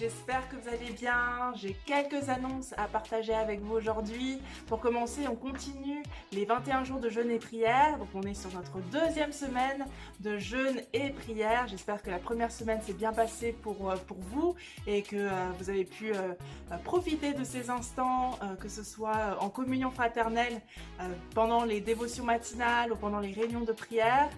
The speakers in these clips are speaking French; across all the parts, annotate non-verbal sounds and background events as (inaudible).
J'espère que vous allez bien. J'ai quelques annonces à partager avec vous aujourd'hui. Pour commencer, on continue les 21 jours de jeûne et prière. Donc on est sur notre deuxième semaine de jeûne et prière. J'espère que la première semaine s'est bien passée pour, euh, vous et que euh, vous avez pu euh, profiter de ces instants, que ce soit en communion fraternelle pendant les dévotions matinales ou pendant les réunions de prière.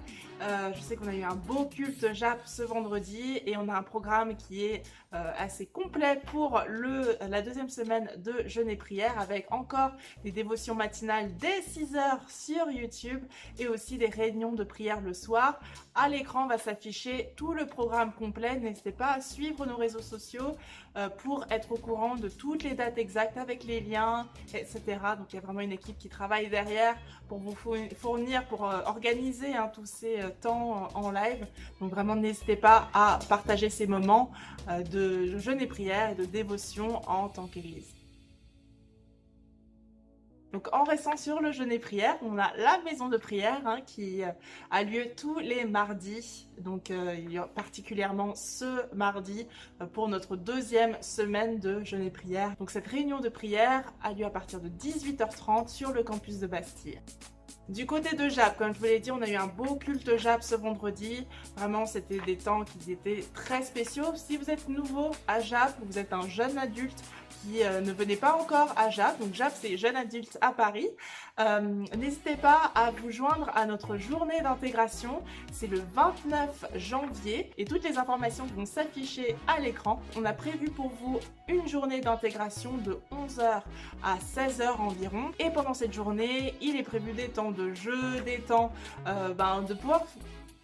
Je sais qu'on a eu un beau culte JAP ce vendredi et on a un programme qui est assez complet pour le, la deuxième semaine de jeûne et prière avec encore des dévotions matinales dès 6h sur YouTube et aussi des réunions de prière le soir. À l'écran va s'afficher tout le programme complet. N'hésitez pas à suivre nos réseaux sociaux euh, pour être au courant de toutes les dates exactes avec les liens, etc. Donc il y a vraiment une équipe qui travaille derrière pour vous fournir, pour euh, organiser hein, tous ces euh, temps en live. Donc vraiment n'hésitez pas à partager ces moments de jeûne et prière et de dévotion en tant qu'Église. Donc en restant sur le jeûne et prière, on a la maison de prière hein, qui euh, a lieu tous les mardis, donc euh, particulièrement ce mardi euh, pour notre deuxième semaine de jeûne et prière. Donc cette réunion de prière a lieu à partir de 18h30 sur le campus de Bastille. Du côté de Jap, comme je vous l'ai dit, on a eu un beau culte Jap ce vendredi. Vraiment, c'était des temps qui étaient très spéciaux. Si vous êtes nouveau à Jap, vous êtes un jeune adulte, qui euh, ne venez pas encore à JAP, donc JAP c'est Jeunes Adultes à Paris, euh, n'hésitez pas à vous joindre à notre journée d'intégration. C'est le 29 janvier et toutes les informations vont s'afficher à l'écran. On a prévu pour vous une journée d'intégration de 11h à 16h environ. Et pendant cette journée, il est prévu des temps de jeu, des temps euh, ben, de pouvoir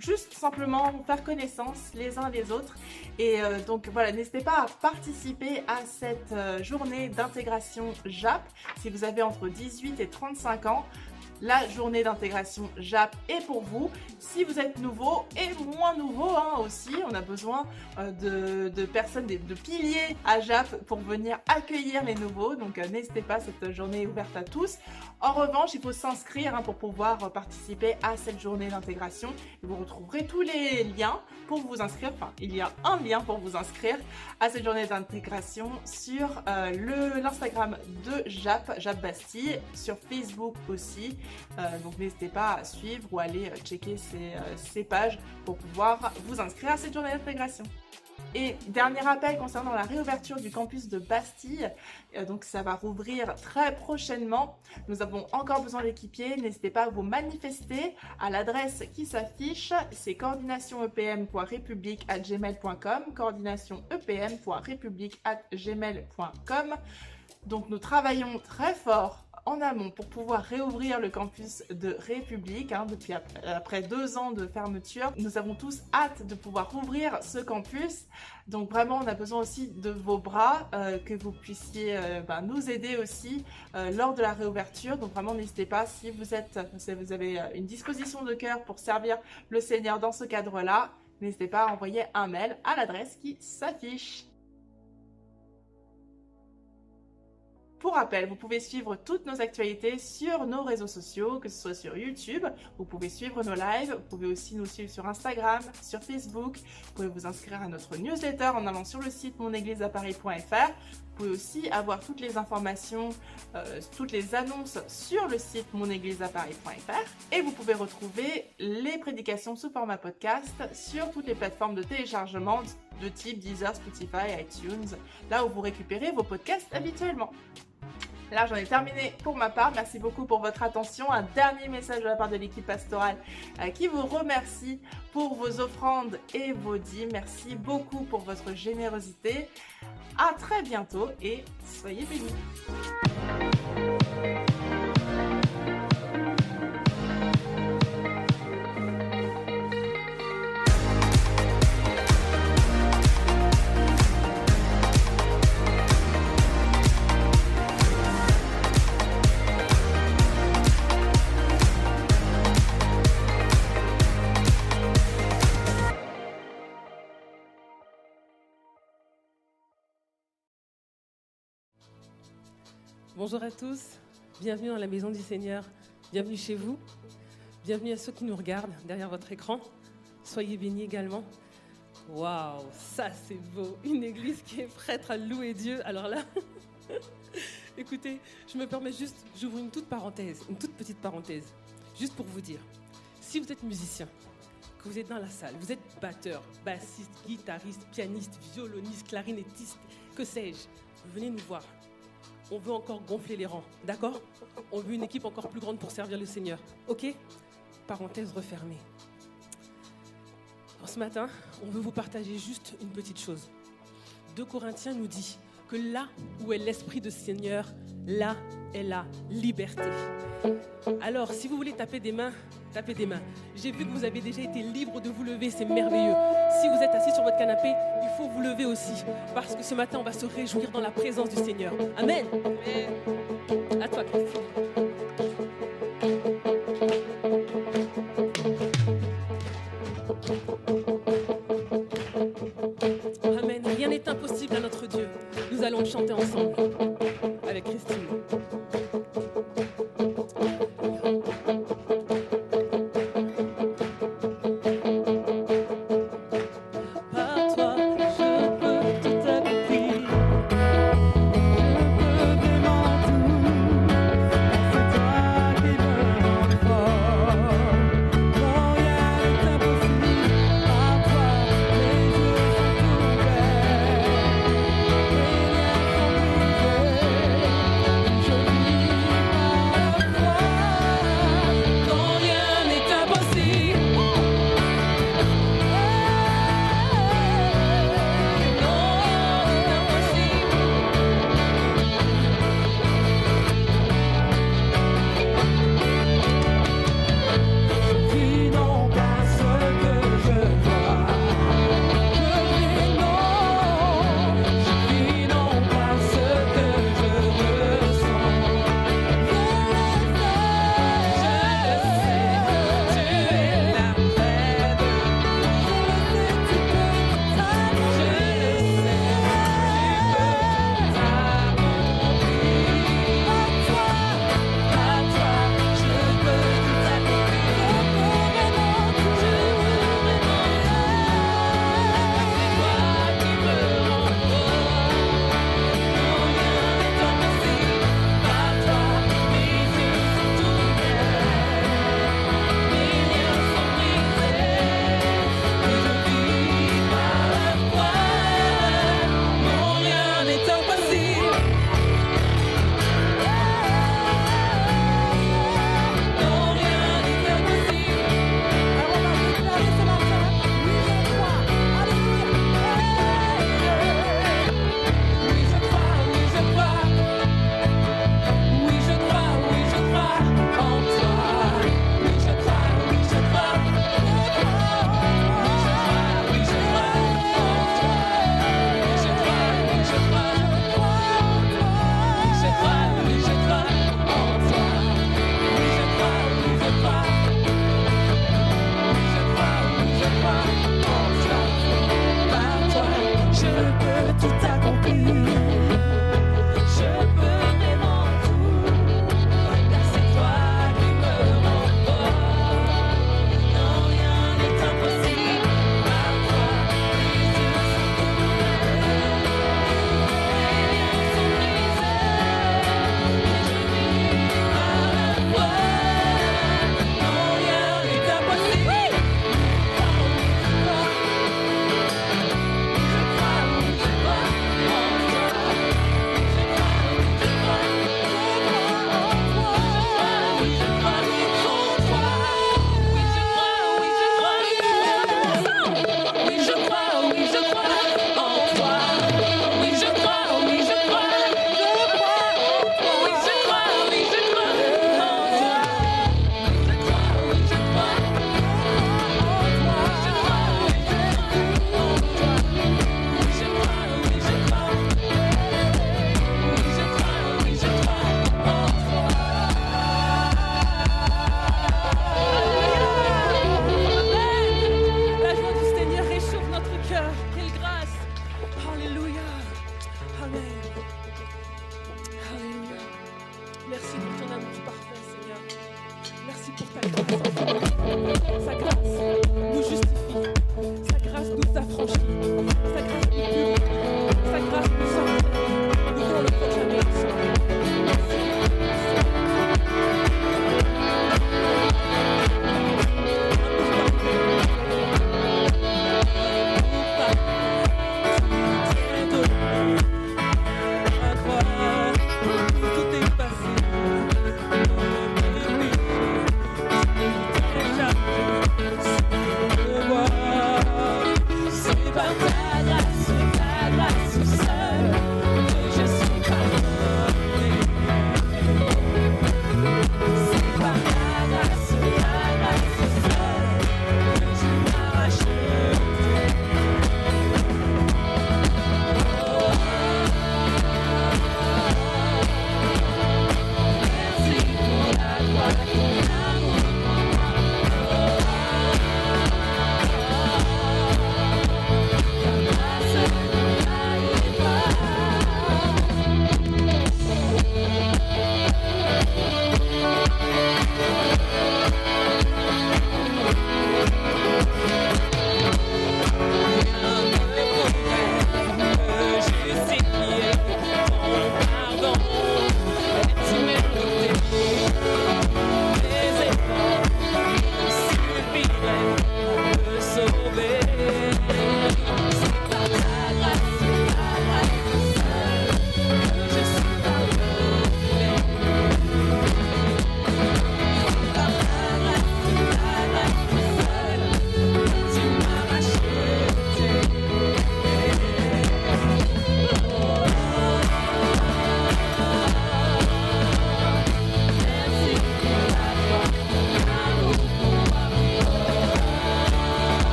juste simplement faire connaissance les uns les autres. Et euh, donc voilà, n'hésitez pas à participer à cette euh, journée d'intégration JAP si vous avez entre 18 et 35 ans la journée d'intégration JAP est pour vous. Si vous êtes nouveau et moins nouveau hein, aussi, on a besoin euh, de, personnes, de, piliers à JAP pour venir accueillir les nouveaux. Donc euh, n'hésitez pas, cette journée est ouverte à tous. En revanche, il faut s'inscrire hein, pour pouvoir participer à cette journée d'intégration. Vous retrouverez tous les liens pour vous inscrire. Enfin, il y a un lien pour vous inscrire à cette journée d'intégration sur euh, l'Instagram de JAP, JAP Bastille, sur Facebook aussi. Euh, donc n'hésitez pas à suivre ou aller euh, checker euh, ces, pages pour pouvoir vous inscrire à cette journée d'intégration. Et dernier rappel concernant la réouverture du campus de Bastille, donc ça va rouvrir très prochainement. Nous avons encore besoin d'équipiers, n'hésitez pas à vous manifester à l'adresse qui s'affiche, c'est coordinationepm.republique@gmail.com, coordinationepm.republique@gmail.com. Donc nous travaillons très fort en amont pour pouvoir réouvrir le campus de République hein, depuis après, deux ans de fermeture. Nous avons tous hâte de pouvoir rouvrir ce campus. Donc vraiment, on a besoin aussi de vos bras, euh, que vous puissiez euh, ben, nous aider aussi euh, lors de la réouverture. Donc vraiment, n'hésitez pas si vous êtes, si vous avez une disposition de cœur pour servir le Seigneur dans ce cadre-là, n'hésitez pas à envoyer un mail à l'adresse qui s'affiche. Pour rappel, vous pouvez suivre toutes nos actualités sur nos réseaux sociaux, que ce soit sur YouTube, vous pouvez suivre nos lives, vous pouvez aussi nous suivre sur Instagram, sur Facebook, vous pouvez vous inscrire à notre newsletter en allant sur le site monégliseaparis.fr. Vous pouvez aussi avoir toutes les informations, euh, toutes les annonces sur le site monégliseaparis.fr et vous pouvez retrouver les prédications sous format podcast sur toutes les plateformes de téléchargement de type Deezer, Spotify, iTunes, là où vous récupérez vos podcasts habituellement. Là, j'en ai terminé pour ma part. Merci beaucoup pour votre attention. Un dernier message de la part de l'équipe pastorale euh, qui vous remercie pour vos offrandes et vos dîmes. Merci beaucoup pour votre générosité. À très bientôt et soyez bénis. Bonjour à tous, bienvenue dans la maison du Seigneur, bienvenue chez vous, bienvenue à ceux qui nous regardent derrière votre écran, soyez bénis également. Waouh, ça c'est beau. Une église qui est prête à louer Dieu. Alors là, (laughs) écoutez, je me permets juste, j'ouvre une toute parenthèse, une toute petite parenthèse, juste pour vous dire, si vous êtes musicien, que vous êtes dans la salle, vous êtes batteur, bassiste, guitariste, pianiste, violoniste, clarinettiste, que sais-je, venez nous voir. On veut encore gonfler les rangs, d'accord? On veut une équipe encore plus grande pour servir le Seigneur, ok? Parenthèse refermée. ce matin, on veut vous partager juste une petite chose. 2 Corinthiens nous dit que là où est l'Esprit de Seigneur, là est la liberté. Alors, si vous voulez taper des mains, tapez des mains. J'ai vu que vous avez déjà été libre de vous lever, c'est merveilleux. Si vous êtes assis sur votre canapé, il faut vous lever aussi, parce que ce matin, on va se réjouir dans la présence du Seigneur. Amen. À toi, Christine.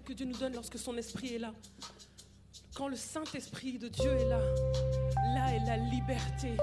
que Dieu nous donne lorsque son esprit est là. Quand le Saint-Esprit de Dieu est là, là est la liberté.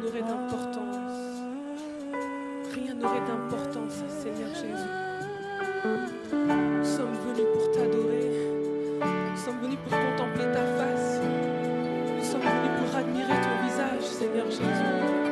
n'aurait d'importance. Rien n'aurait d'importance, Seigneur Jésus. Nous sommes venus pour t'adorer. Nous sommes venus pour contempler ta face. Nous sommes venus pour admirer ton visage, Seigneur Jésus.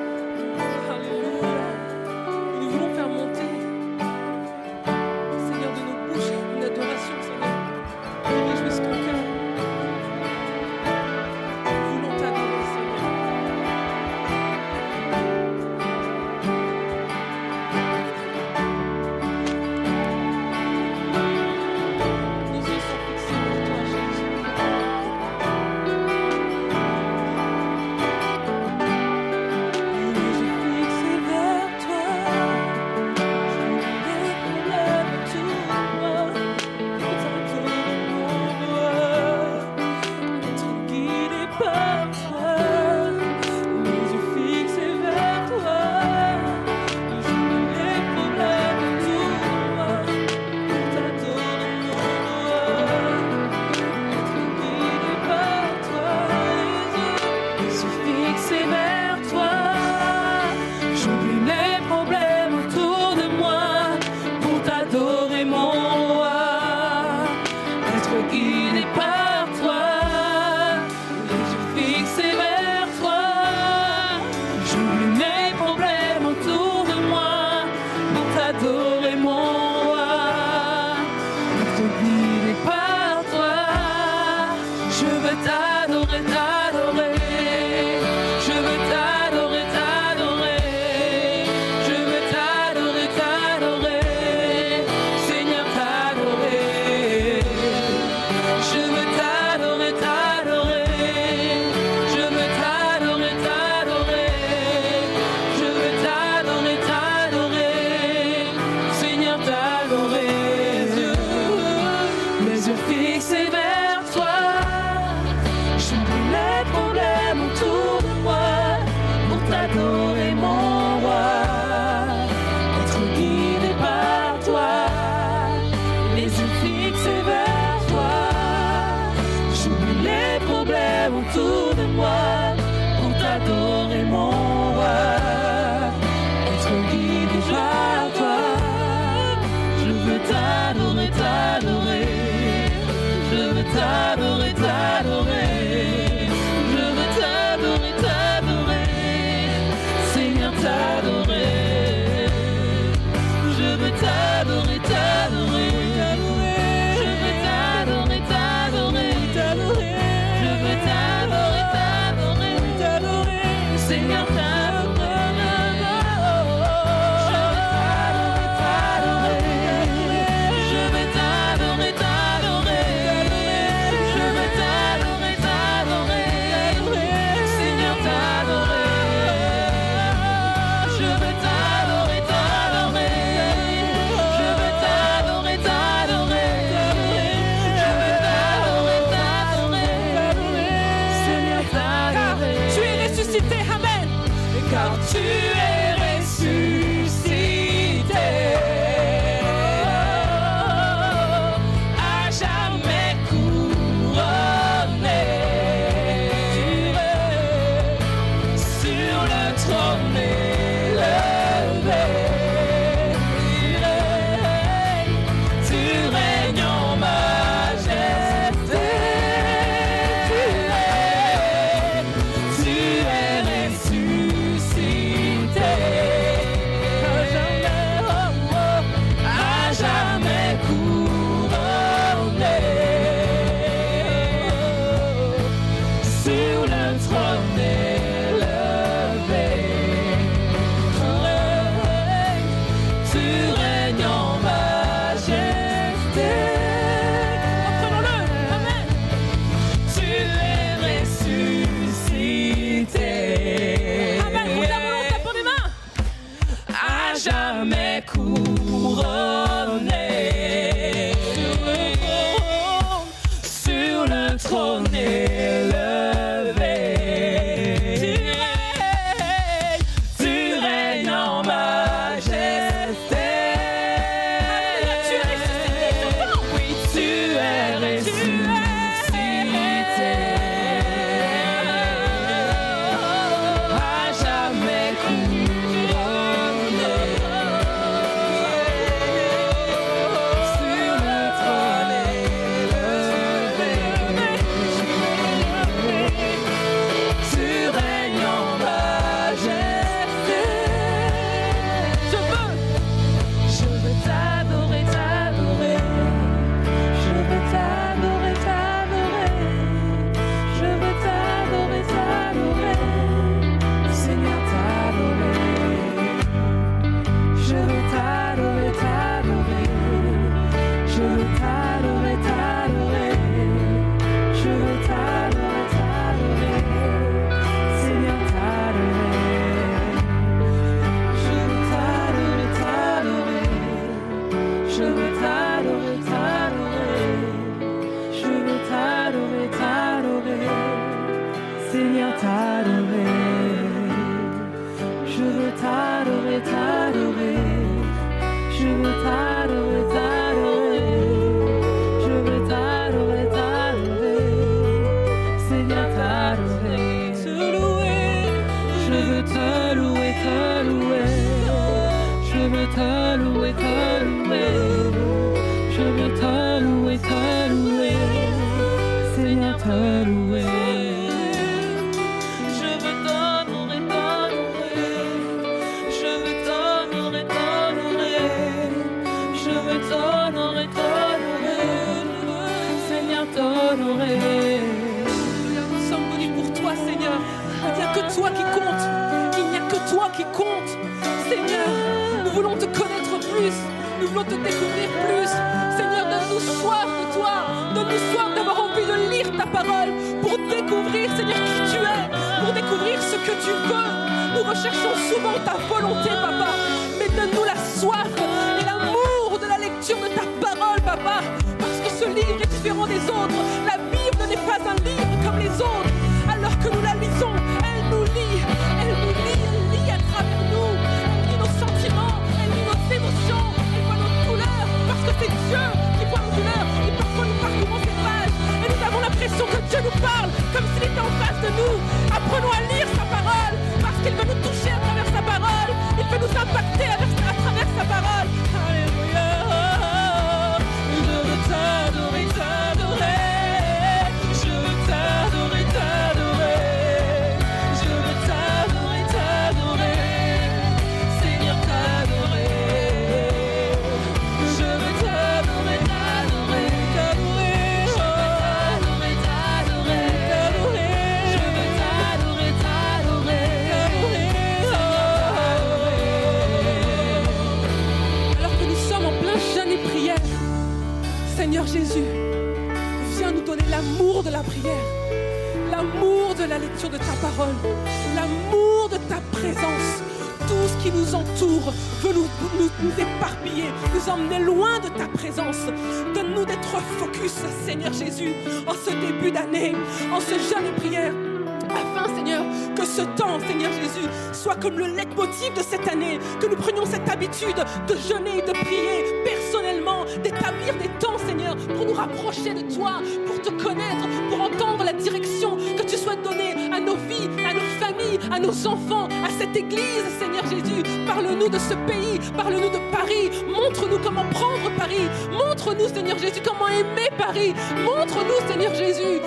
À nos enfants, à cette église, Seigneur Jésus. Parle-nous de ce pays, parle-nous de Paris, montre-nous comment prendre Paris, montre-nous, Seigneur Jésus, comment aimer Paris, montre-nous, Seigneur Jésus,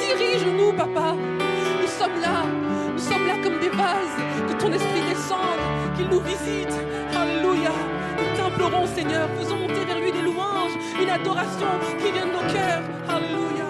dirige-nous, Papa. Nous sommes là, nous sommes là comme des vases, que ton esprit descende, qu'il nous visite. Alléluia. Nous t'implorons, Seigneur, faisons monter vers lui des louanges, une adoration qui vient de nos cœurs. Alléluia.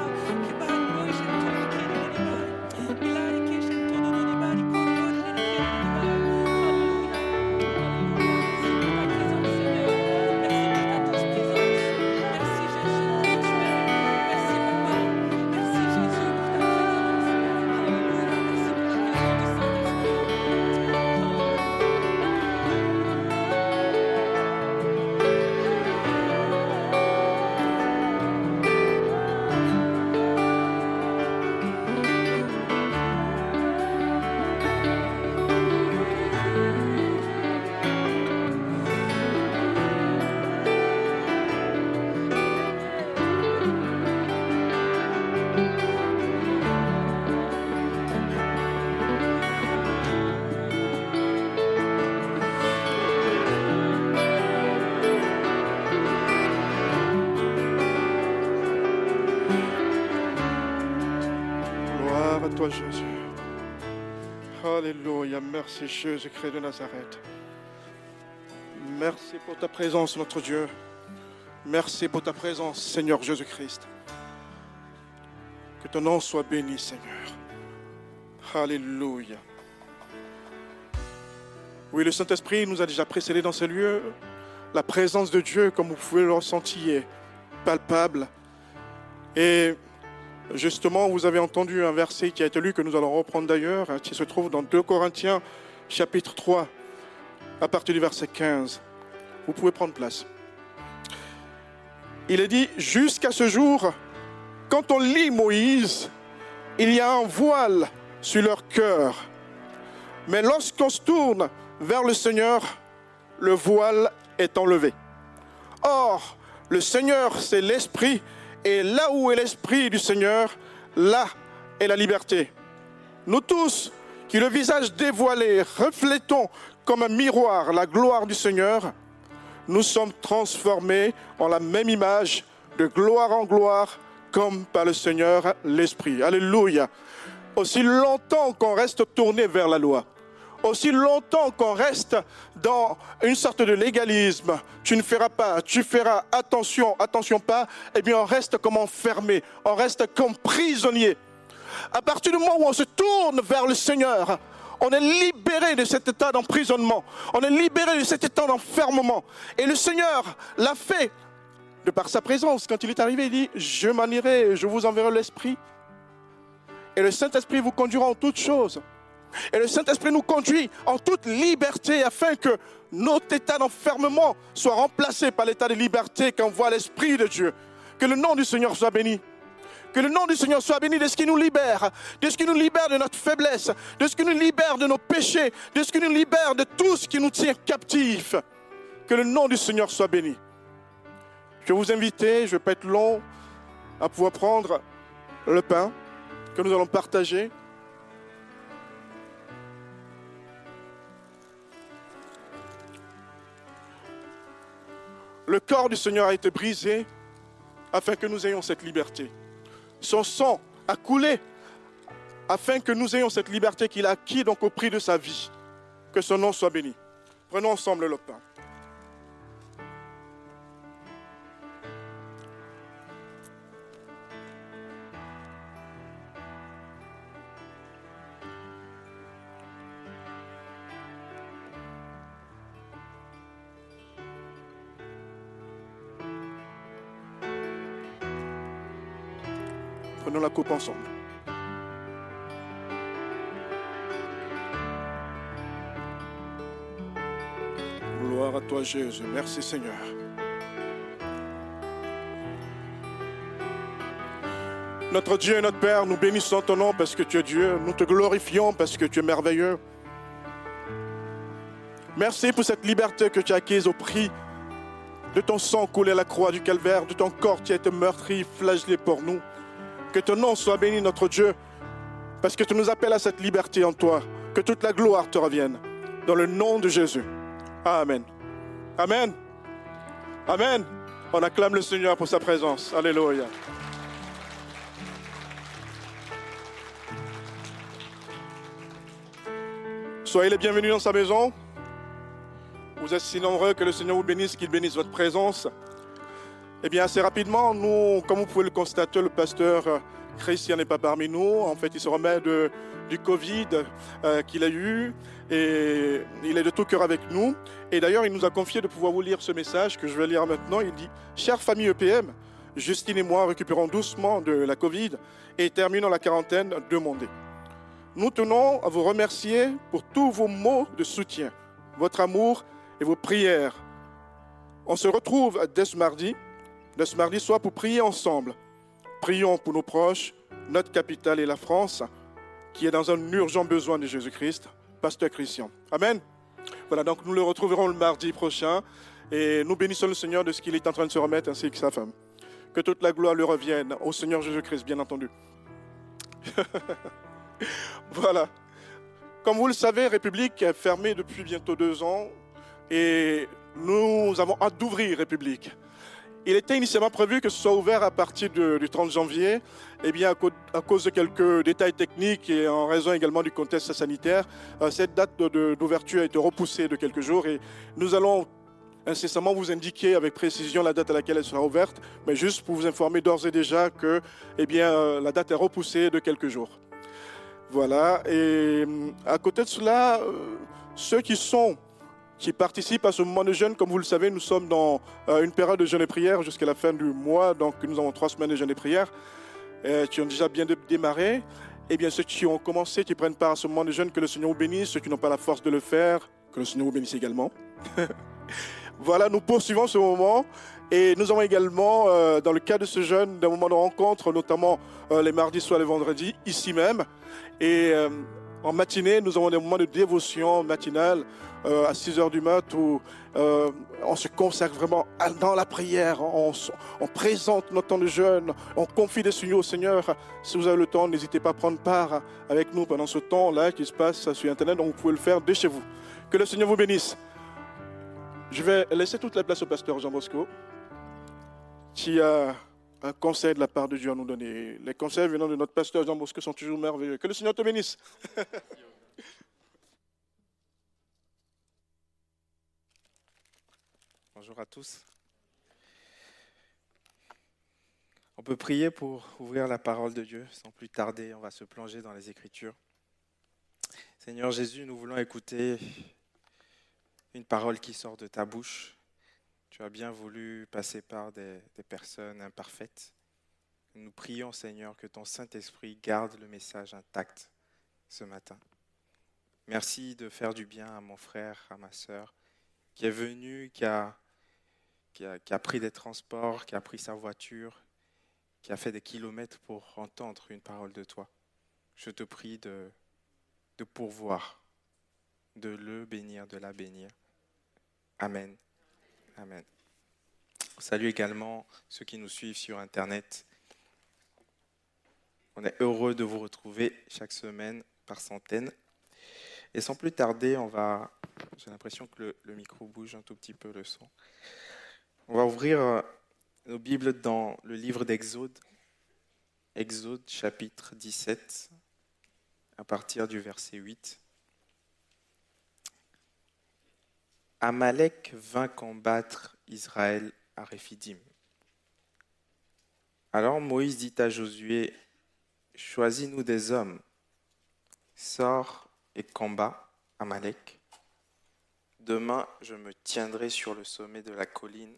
Merci, Jésus-Christ de Nazareth. Merci pour ta présence, notre Dieu. Merci pour ta présence, Seigneur Jésus-Christ. Que ton nom soit béni, Seigneur. Alléluia. Oui, le Saint-Esprit nous a déjà précédés dans ce lieu. La présence de Dieu, comme vous pouvez le ressentir, est palpable. Et Justement, vous avez entendu un verset qui a été lu, que nous allons reprendre d'ailleurs, hein, qui se trouve dans 2 Corinthiens, chapitre 3, à partir du verset 15. Vous pouvez prendre place. Il est dit, jusqu'à ce jour, quand on lit Moïse, il y a un voile sur leur cœur. Mais lorsqu'on se tourne vers le Seigneur, le voile est enlevé. Or, le Seigneur, c'est l'Esprit, et là où est l'Esprit du Seigneur, là est la liberté. Nous tous, qui le visage dévoilé reflétons comme un miroir la gloire du Seigneur, nous sommes transformés en la même image, de gloire en gloire, comme par le Seigneur l'Esprit. Alléluia. Aussi longtemps qu'on reste tourné vers la loi, aussi longtemps qu'on reste dans une sorte de légalisme, tu ne feras pas, tu feras attention, attention pas, eh bien on reste comme enfermé, on reste comme prisonnier. À partir du moment où on se tourne vers le Seigneur, on est libéré de cet état d'emprisonnement, on est libéré de cet état d'enfermement. Et le Seigneur l'a fait de par sa présence. Quand il est arrivé, il dit, je m'en irai, je vous enverrai l'Esprit. Et le Saint-Esprit vous conduira en toutes choses. Et le Saint-Esprit nous conduit en toute liberté afin que notre état d'enfermement soit remplacé par l'état de liberté qu'envoie l'Esprit de Dieu. Que le nom du Seigneur soit béni. Que le nom du Seigneur soit béni de ce qui nous libère, de ce qui nous libère de notre faiblesse, de ce qui nous libère de nos péchés, de ce qui nous libère de tout ce qui nous tient captifs. Que le nom du Seigneur soit béni. Je vais vous inviter, je ne vais pas être long, à pouvoir prendre le pain que nous allons partager. Le corps du Seigneur a été brisé afin que nous ayons cette liberté. Son sang a coulé afin que nous ayons cette liberté qu'il a acquis donc au prix de sa vie. Que son nom soit béni. Prenons ensemble le pain. Gloire à toi Jésus. Merci Seigneur. Notre Dieu et notre Père, nous bénissons ton nom parce que tu es Dieu. Nous te glorifions parce que tu es merveilleux. Merci pour cette liberté que tu as acquise au prix de ton sang coulé à la croix du calvaire, de ton corps qui a été meurtri, flagellé pour nous. Que ton nom soit béni, notre Dieu, parce que tu nous appelles à cette liberté en toi. Que toute la gloire te revienne. Dans le nom de Jésus. Amen. Amen. Amen. On acclame le Seigneur pour sa présence. Alléluia. Soyez les bienvenus dans sa maison. Vous êtes si nombreux que le Seigneur vous bénisse, qu'il bénisse votre présence. Eh bien, assez rapidement, nous, comme vous pouvez le constater, le pasteur euh, Christian n'est pas parmi nous. En fait, il se remet de, du Covid euh, qu'il a eu et il est de tout cœur avec nous. Et d'ailleurs, il nous a confié de pouvoir vous lire ce message que je vais lire maintenant. Il dit Chère famille EPM, Justine et moi récupérons doucement de la Covid et terminons la quarantaine demandée. Nous tenons à vous remercier pour tous vos mots de soutien, votre amour et vos prières. On se retrouve dès ce mardi, dès ce mardi soir pour prier ensemble. Prions pour nos proches, notre capitale et la France, qui est dans un urgent besoin de Jésus-Christ, Pasteur Christian. Amen. Voilà, donc nous le retrouverons le mardi prochain et nous bénissons le Seigneur de ce qu'il est en train de se remettre ainsi que sa femme. Que toute la gloire lui revienne au Seigneur Jésus-Christ, bien entendu. (laughs) voilà. Comme vous le savez, République est fermée depuis bientôt deux ans et nous avons hâte d'ouvrir République. Il était initialement prévu que ce soit ouvert à partir du 30 janvier. Eh à, cause de quelques détails techniques et en raison également du contexte sanitaire, euh, cette date d'ouverture a été repoussée de quelques jours et nous allons incessamment vous indiquer avec précision la date à laquelle elle sera ouverte, mais juste pour vous informer d'ores et déjà que eh euh, la date est repoussée de quelques jours. Voilà, et hum, à côté de cela, euh, ceux qui sont qui participent à ce moment de jeûne. Comme vous le savez, nous sommes dans euh, une période de jeûne et prière jusqu'à la fin du mois. Donc, nous avons trois semaines de jeûne et prière euh, qui ont déjà bien dé- démarré. Et bien, ceux qui ont commencé, qui prennent part à ce moment de jeûne, que le Seigneur vous bénisse. Ceux qui n'ont pas la force de le faire, que le Seigneur vous bénisse également. (laughs) voilà, nous poursuivons ce moment. Et nous avons également, euh, dans le cadre de ce jeûne, des moments de rencontre, notamment les mardis, soit les vendredis, ici même. En matinée, nous avons des moments de dévotion matinale euh, à 6 heures du mat où euh, on se consacre vraiment dans la prière, on présente notre temps de jeûne, on confie des signaux au Seigneur. Si vous avez le temps, n'hésitez pas à prendre part avec nous pendant ce temps-là qui se passe sur Internet, donc vous pouvez le faire de chez vous. Que le Seigneur vous bénisse. Je vais laisser toute la place au pasteur Jean Bosco, qui a un conseil de la part de Dieu à nous donner. Les conseils venant de notre pasteur Jean Bosco sont toujours merveilleux. Que le Seigneur te bénisse. (laughs) Bonjour à tous. On peut prier pour ouvrir la parole de Dieu. Sans plus tarder, on va se plonger dans les Écritures. Seigneur Jésus, nous voulons écouter une parole qui sort de ta bouche. Tu as bien voulu passer par des, personnes imparfaites. Nous prions, Seigneur, que ton Saint-Esprit garde le message intact ce matin. Merci de faire du bien à mon frère, à ma sœur, qui est venu, qui a pris des transports, qui a pris sa voiture, qui a fait des kilomètres pour entendre une parole de toi. Je te prie de pourvoir, de le bénir, de la bénir. Amen. Amen. Salut également ceux qui nous suivent sur Internet. On est heureux de vous retrouver chaque semaine par centaines. Et sans plus tarder, on va. J'ai l'impression que le, le micro bouge un tout petit peu le son. On va ouvrir euh, nos Bibles dans le livre d'Exode, Exode chapitre 17, à partir du verset 8. Amalek vint combattre Israël à Réphidim. Alors Moïse dit à Josué, Choisis-nous des hommes, sors et combat Amalek. Demain, je me tiendrai sur le sommet de la colline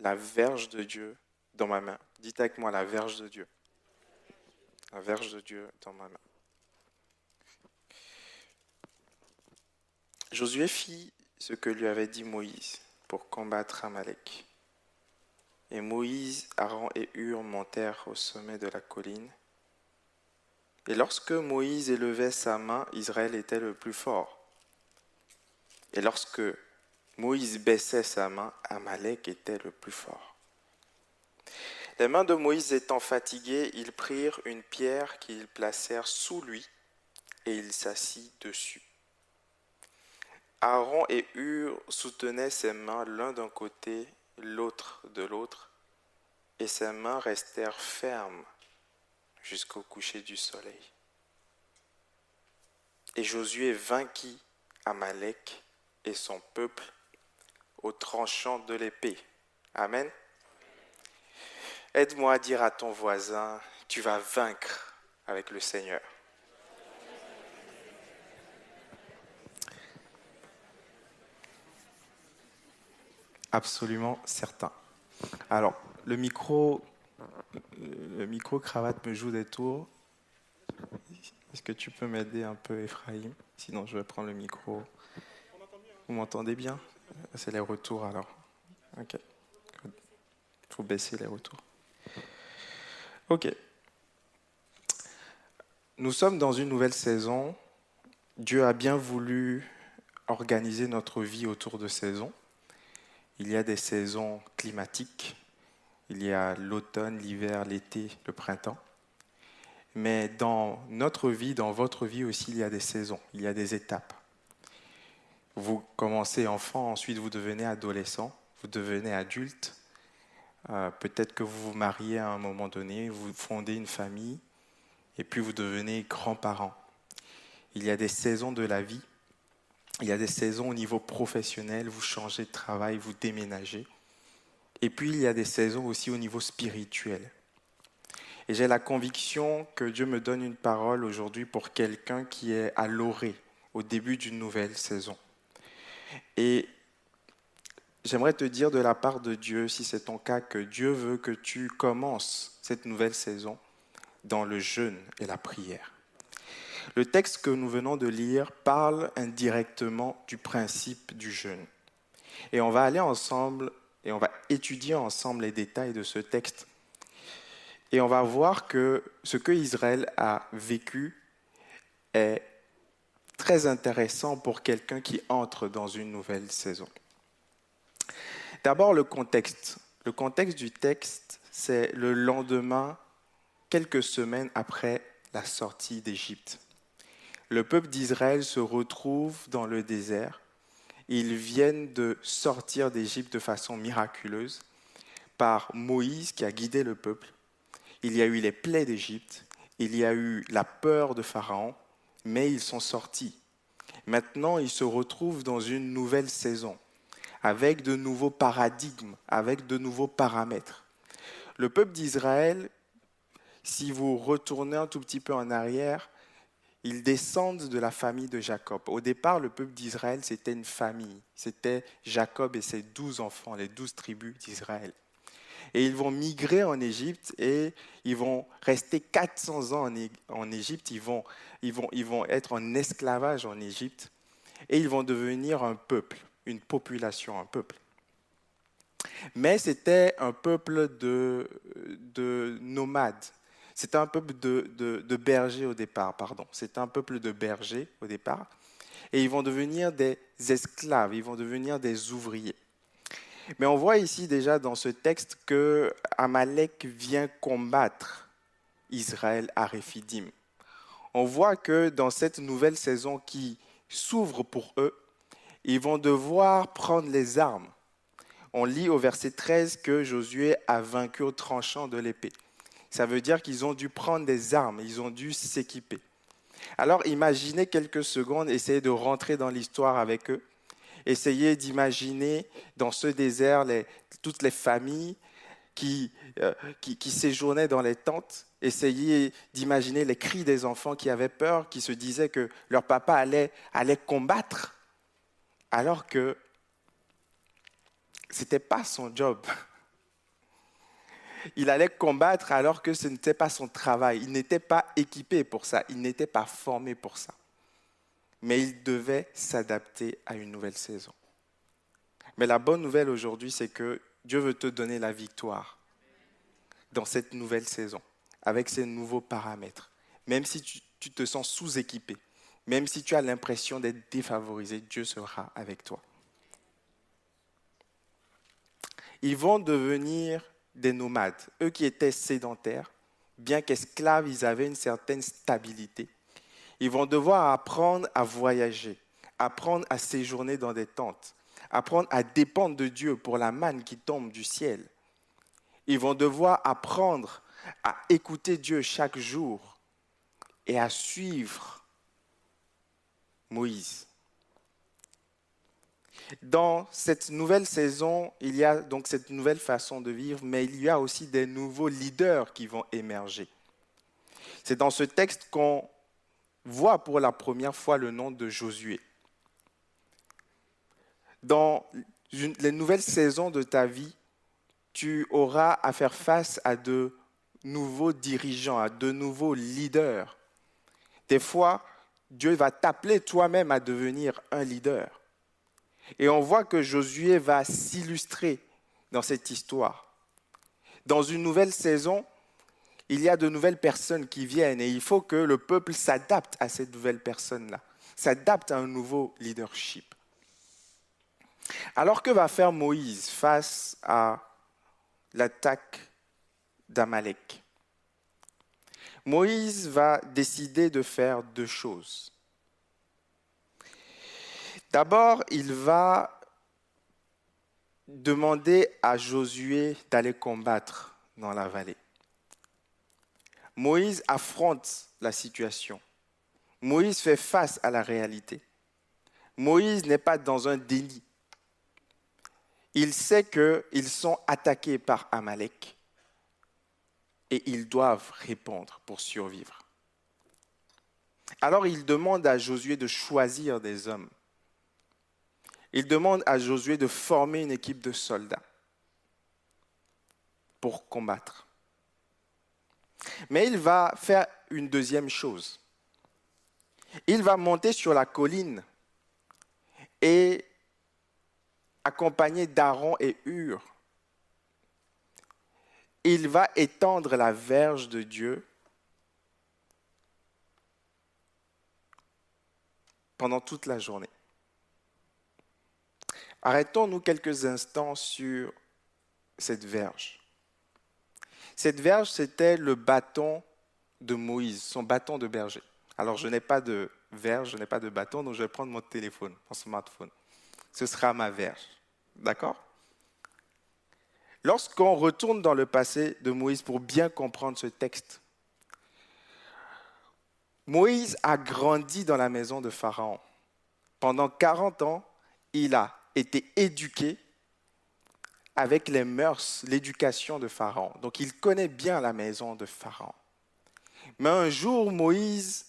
la verge de Dieu dans ma main. Dites avec moi la verge de Dieu. La verge de Dieu dans ma main. Josué fit ce que lui avait dit Moïse pour combattre Amalek. Et Moïse, Aaron et Hur montèrent au sommet de la colline. Et lorsque Moïse élevait sa main, Israël était le plus fort. Et lorsque Moïse baissait sa main, Amalek était le plus fort. Les mains de Moïse étant fatiguées, ils prirent une pierre qu'ils placèrent sous lui et il s'assit dessus. Aaron et Hur soutenaient ses mains l'un d'un côté, l'autre de l'autre, et ses mains restèrent fermes jusqu'au coucher du soleil. Et Josué vainquit Amalek et son peuple au tranchant de l'épée. Amen. Aide-moi à dire à ton voisin, tu vas vaincre avec le Seigneur. Absolument certain. Alors, le micro, le micro cravate me joue des tours. Est-ce que tu peux m'aider un peu, Ephraim? Sinon, je vais prendre le micro. Vous m'entendez bien? C'est les retours alors. Ok. Il faut baisser les retours. Ok. Nous sommes dans une nouvelle saison. Dieu a bien voulu organiser notre vie autour de saisons. Il y a des saisons climatiques. Il y a l'automne, l'hiver, l'été, le printemps. Mais dans notre vie, dans votre vie aussi, il y a des saisons, il y a des étapes. Vous commencez enfant, ensuite vous devenez adolescent, vous devenez adulte. Euh, Peut-être que vous vous mariez à un moment donné, vous fondez une famille, et puis vous devenez grands-parents. Il y a des saisons de la vie. Il y a des saisons au niveau professionnel, vous changez de travail, vous déménagez. Et puis il y a des saisons aussi au niveau spirituel. Et j'ai la conviction que Dieu me donne une parole aujourd'hui pour quelqu'un qui est à l'orée, au début d'une nouvelle saison. Et j'aimerais te dire de la part de Dieu, si c'est ton cas, que Dieu veut que tu commences cette nouvelle saison dans le jeûne et la prière. Le texte que nous venons de lire parle indirectement du principe du jeûne. Et on va aller ensemble et on va étudier ensemble les détails de ce texte. Et on va voir que ce que Israël a vécu est très intéressant pour quelqu'un qui entre dans une nouvelle saison. D'abord le contexte. Le contexte du texte, c'est le lendemain, quelques semaines après la sortie d'Égypte. Le peuple d'Israël se retrouve dans le désert. Ils viennent de sortir d'Égypte de façon miraculeuse par Moïse qui a guidé le peuple. Il y a eu les plaies d'Égypte, il y a eu la peur de Pharaon, mais ils sont sortis. Maintenant, ils se retrouvent dans une nouvelle saison, avec de nouveaux paradigmes, avec de nouveaux paramètres. Le peuple d'Israël, si vous retournez un tout petit peu en arrière, ils descendent de la famille de Jacob. Au départ, le peuple d'Israël, c'était une famille. C'était Jacob et ses douze enfants, les douze tribus d'Israël. Et ils vont migrer en Égypte et ils vont rester 400 ans en Égypte. Ils vont, ils, vont, ils vont être en esclavage en Égypte et ils vont devenir un peuple, une population, un peuple. Mais c'était un peuple de, de nomades. C'était un peuple de, bergers au départ, pardon. C'était un peuple de bergers au départ. Et ils vont devenir des esclaves, ils vont devenir des ouvriers. Mais on voit ici déjà dans ce texte que Amalek vient combattre Israël à Réphidim. On voit que dans cette nouvelle saison qui s'ouvre pour eux, ils vont devoir prendre les armes. On lit au verset 13 que Josué a vaincu au tranchant de l'épée. Ça veut dire qu'ils ont dû prendre des armes, ils ont dû s'équiper. Alors imaginez quelques secondes, essayez de rentrer dans l'histoire avec eux essayez d'imaginer dans ce désert toutes les familles euh, qui, qui, séjournaient dans les tentes. Essayez d'imaginer les cris des enfants qui avaient peur, qui se disaient que leur papa allait, allait combattre, alors que ce n'était pas son job. Il allait combattre alors que ce n'était pas son travail. Il n'était pas équipé pour ça. Il n'était pas formé pour ça mais il devait s'adapter à une nouvelle saison. Mais la bonne nouvelle aujourd'hui, c'est que Dieu veut te donner la victoire dans cette nouvelle saison, avec ces nouveaux paramètres. Même si tu, te sens sous-équipé, même si tu as l'impression d'être défavorisé, Dieu sera avec toi. Ils vont devenir des nomades. Eux qui étaient sédentaires, bien qu'esclaves, ils avaient une certaine stabilité ils vont devoir apprendre à voyager, apprendre à séjourner dans des tentes, apprendre à dépendre de Dieu pour la manne qui tombe du ciel. Ils vont devoir apprendre à écouter Dieu chaque jour et à suivre Moïse. Dans cette nouvelle saison, il y a donc cette nouvelle façon de vivre, mais il y a aussi des nouveaux leaders qui vont émerger. C'est dans ce texte qu'on voit pour la première fois le nom de Josué. Dans les nouvelles saisons de ta vie, tu auras à faire face à de nouveaux dirigeants, à de nouveaux leaders. Des fois, Dieu va t'appeler toi-même à devenir un leader. Et on voit que Josué va s'illustrer dans cette histoire. Dans une nouvelle saison, il y a de nouvelles personnes qui viennent et il faut que le peuple s'adapte à ces nouvelles personnes-là, s'adapte à un nouveau leadership. Alors que va faire Moïse face à l'attaque d'Amalek? Moïse va décider de faire deux choses. D'abord, il va demander à Josué d'aller combattre dans la vallée. Moïse affronte la situation. Moïse fait face à la réalité. Moïse n'est pas dans un déni. Il sait qu'ils sont attaqués par Amalek et ils doivent répondre pour survivre. Alors il demande à Josué de choisir des hommes. Il demande à Josué de former une équipe de soldats pour combattre. Mais il va faire une deuxième chose. Il va monter sur la colline et accompagné d'Aaron et Hur. Il va étendre la verge de Dieu pendant toute la journée. Arrêtons-nous quelques instants sur cette verge. Cette verge, c'était le bâton de Moïse, son bâton de berger. Alors, je n'ai pas de verge, je n'ai pas de bâton, donc je vais prendre mon téléphone, mon smartphone. Ce sera ma verge. D'accord? Lorsqu'on retourne dans le passé de Moïse pour bien comprendre ce texte, Moïse a grandi dans la maison de Pharaon. Pendant 40 ans, il a été éduqué avec les mœurs, l'éducation de Pharaon. Donc il connaît bien la maison de Pharaon. Mais un jour, Moïse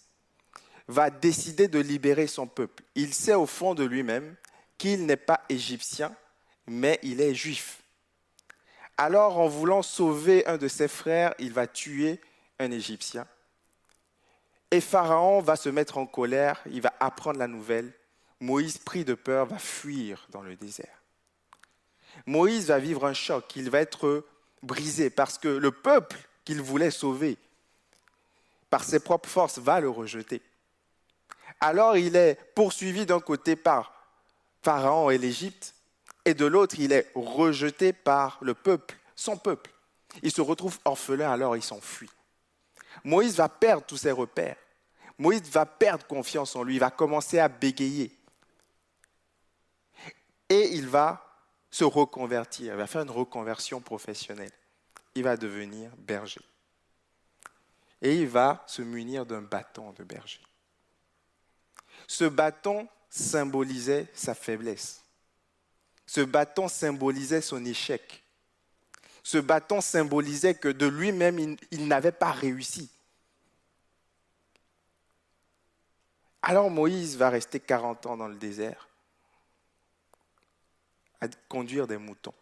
va décider de libérer son peuple. Il sait au fond de lui-même qu'il n'est pas égyptien, mais il est juif. Alors, en voulant sauver un de ses frères, il va tuer un Égyptien. Et Pharaon va se mettre en colère, il va apprendre la nouvelle. Moïse, pris de peur, va fuir dans le désert. Moïse va vivre un choc, il va être brisé parce que le peuple qu'il voulait sauver, par ses propres forces, va le rejeter. Alors il est poursuivi d'un côté par Pharaon et l'Égypte, et de l'autre, il est rejeté par le peuple, son peuple. Il se retrouve orphelin, alors il s'enfuit. Moïse va perdre tous ses repères. Moïse va perdre confiance en lui, il va commencer à bégayer. Et il va se reconvertir, il va faire une reconversion professionnelle. Il va devenir berger. Et il va se munir d'un bâton de berger. Ce bâton symbolisait sa faiblesse. Ce bâton symbolisait son échec. Ce bâton symbolisait que de lui-même, il, n'avait pas réussi. Alors Moïse va rester 40 ans dans le désert à conduire des moutons.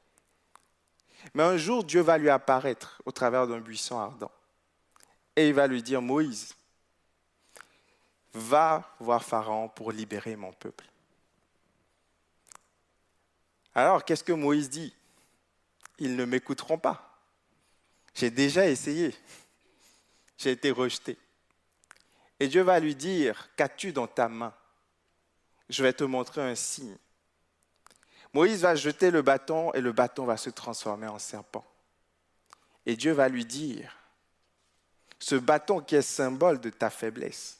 Mais un jour, Dieu va lui apparaître au travers d'un buisson ardent. Et il va lui dire, Moïse, va voir Pharaon pour libérer mon peuple. Alors, qu'est-ce que Moïse dit? Ils ne m'écouteront pas. J'ai déjà essayé. J'ai été rejeté. Et Dieu va lui dire, qu'as-tu dans ta main? Je vais te montrer un signe. Moïse va jeter le bâton et le bâton va se transformer en serpent. Et Dieu va lui dire, ce bâton qui est symbole de ta faiblesse,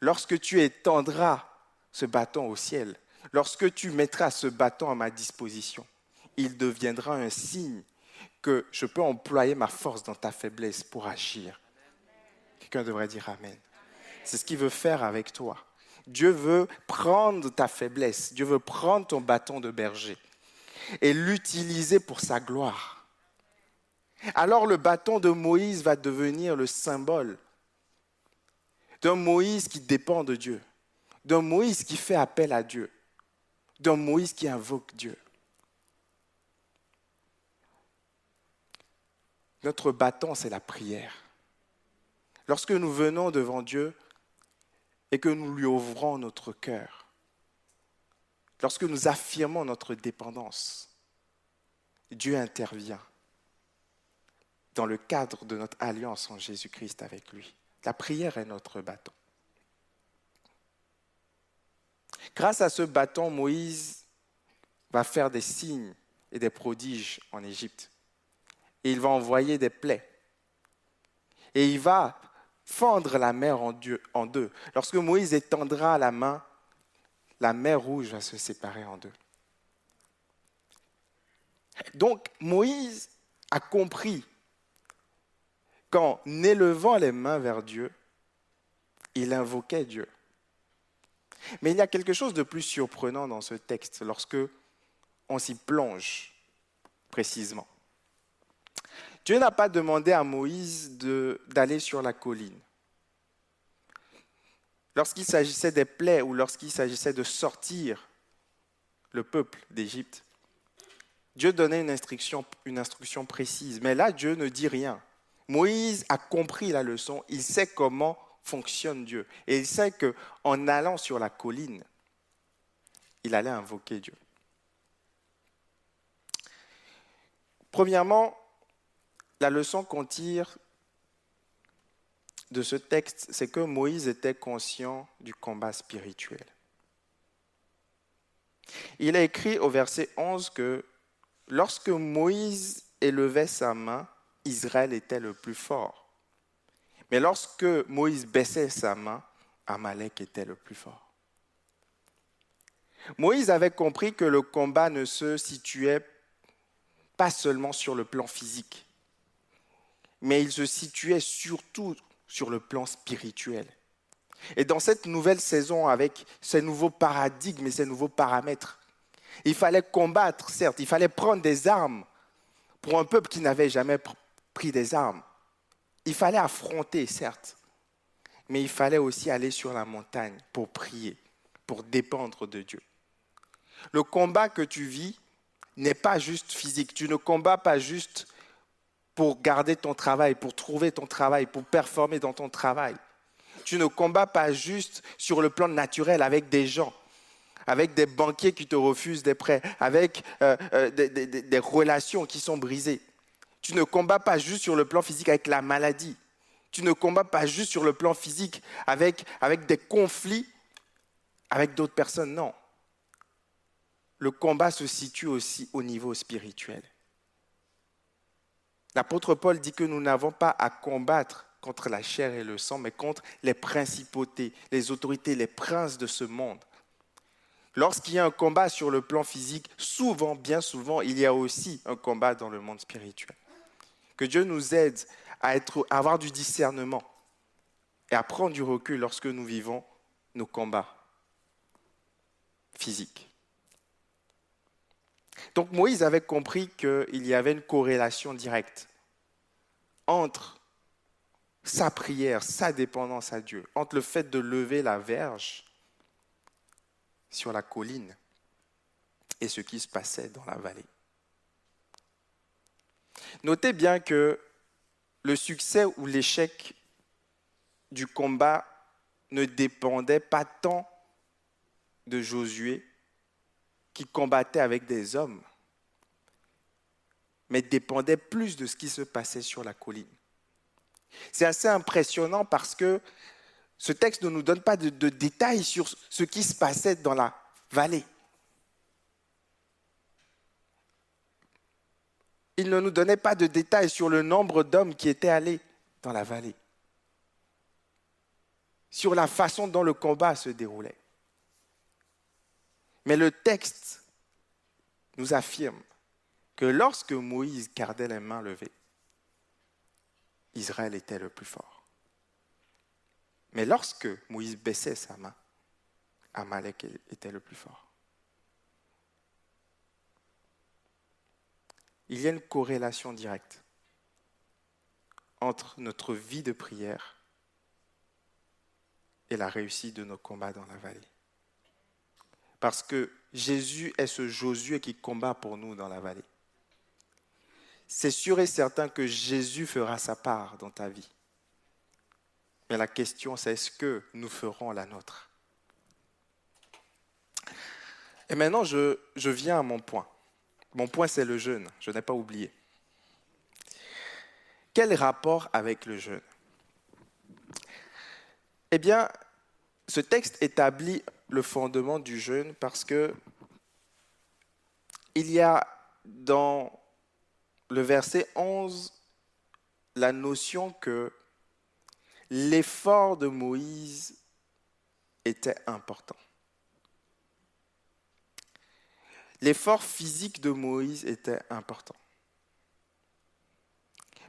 lorsque tu étendras ce bâton au ciel, lorsque tu mettras ce bâton à ma disposition, il deviendra un signe que je peux employer ma force dans ta faiblesse pour agir. Quelqu'un devrait dire Amen. C'est ce qu'il veut faire avec toi. Dieu veut prendre ta faiblesse, Dieu veut prendre ton bâton de berger et l'utiliser pour sa gloire. Alors le bâton de Moïse va devenir le symbole d'un Moïse qui dépend de Dieu, d'un Moïse qui fait appel à Dieu, d'un Moïse qui invoque Dieu. Notre bâton, c'est la prière. Lorsque nous venons devant Dieu et que nous lui ouvrons notre cœur, lorsque nous affirmons notre dépendance, Dieu intervient dans le cadre de notre alliance en Jésus-Christ avec lui. La prière est notre bâton. Grâce à ce bâton, Moïse va faire des signes et des prodiges en Égypte. Et il va envoyer des plaies. Et il va fendre la mer en, deux. Lorsque Moïse étendra la main, la mer rouge va se séparer en deux. Donc Moïse a compris qu'en élevant les mains vers Dieu, il invoquait Dieu. Mais il y a quelque chose de plus surprenant dans ce texte lorsque on s'y plonge précisément. Dieu n'a pas demandé à Moïse d'aller sur la colline. Lorsqu'il s'agissait des plaies ou lorsqu'il s'agissait de sortir le peuple d'Égypte, Dieu donnait une instruction, une instruction précise. Mais là, Dieu ne dit rien. Moïse a compris la leçon, il sait comment fonctionne Dieu. Et il sait qu'en allant sur la colline, il allait invoquer Dieu. Premièrement, la leçon qu'on tire de ce texte, c'est que Moïse était conscient du combat spirituel. Il a écrit au verset 11 que lorsque Moïse élevait sa main, Israël était le plus fort. Mais lorsque Moïse baissait sa main, Amalek était le plus fort. Moïse avait compris que le combat ne se situait pas seulement sur le plan physique, mais il se situait surtout sur le plan spirituel. Et dans cette nouvelle saison, avec ces nouveaux paradigmes et ces nouveaux paramètres, il fallait combattre, certes, il fallait prendre des armes pour un peuple qui n'avait jamais pris des armes. Il fallait affronter, certes, mais il fallait aussi aller sur la montagne pour prier, pour dépendre de Dieu. Le combat que tu vis n'est pas juste physique. Tu ne combats pas juste pour garder ton travail, pour trouver ton travail, pour performer dans ton travail. Tu ne combats pas juste sur le plan naturel avec des gens, avec des banquiers qui te refusent des prêts, avec euh, euh, des, relations qui sont brisées. Tu ne combats pas juste sur le plan physique avec la maladie. Tu ne combats pas juste sur le plan physique avec, avec des conflits avec d'autres personnes. Non. Le combat se situe aussi au niveau spirituel. L'apôtre Paul dit que nous n'avons pas à combattre contre la chair et le sang, mais contre les principautés, les autorités, les princes de ce monde. Lorsqu'il y a un combat sur le plan physique, souvent, bien souvent, il y a aussi un combat dans le monde spirituel. Que Dieu nous aide à, avoir du discernement et à prendre du recul lorsque nous vivons nos combats physiques. Donc Moïse avait compris qu'il y avait une corrélation directe entre sa prière, sa dépendance à Dieu, entre le fait de lever la verge sur la colline et ce qui se passait dans la vallée. Notez bien que le succès ou l'échec du combat ne dépendait pas tant de Josué qui combattait avec des hommes, mais dépendait plus de ce qui se passait sur la colline. C'est assez impressionnant parce que ce texte ne nous donne pas de, détails sur ce qui se passait dans la vallée. Il ne nous donnait pas de détails sur le nombre d'hommes qui étaient allés dans la vallée, sur la façon dont le combat se déroulait. Mais le texte nous affirme que lorsque Moïse gardait les mains levées, Israël était le plus fort. Mais lorsque Moïse baissait sa main, Amalek était le plus fort. Il y a une corrélation directe entre notre vie de prière et la réussite de nos combats dans la vallée. Parce que Jésus est ce Josué qui combat pour nous dans la vallée. C'est sûr et certain que Jésus fera sa part dans ta vie. Mais la question, c'est est-ce que nous ferons la nôtre? Et maintenant, je, je viens à mon point. Mon point, c'est le jeûne. Je n'ai pas oublié. Quel rapport avec le jeûne? Eh bien, ce texte établit le fondement du jeûne parce que il y a dans le verset 11 la notion que l'effort de Moïse était important. L'effort physique de Moïse était important.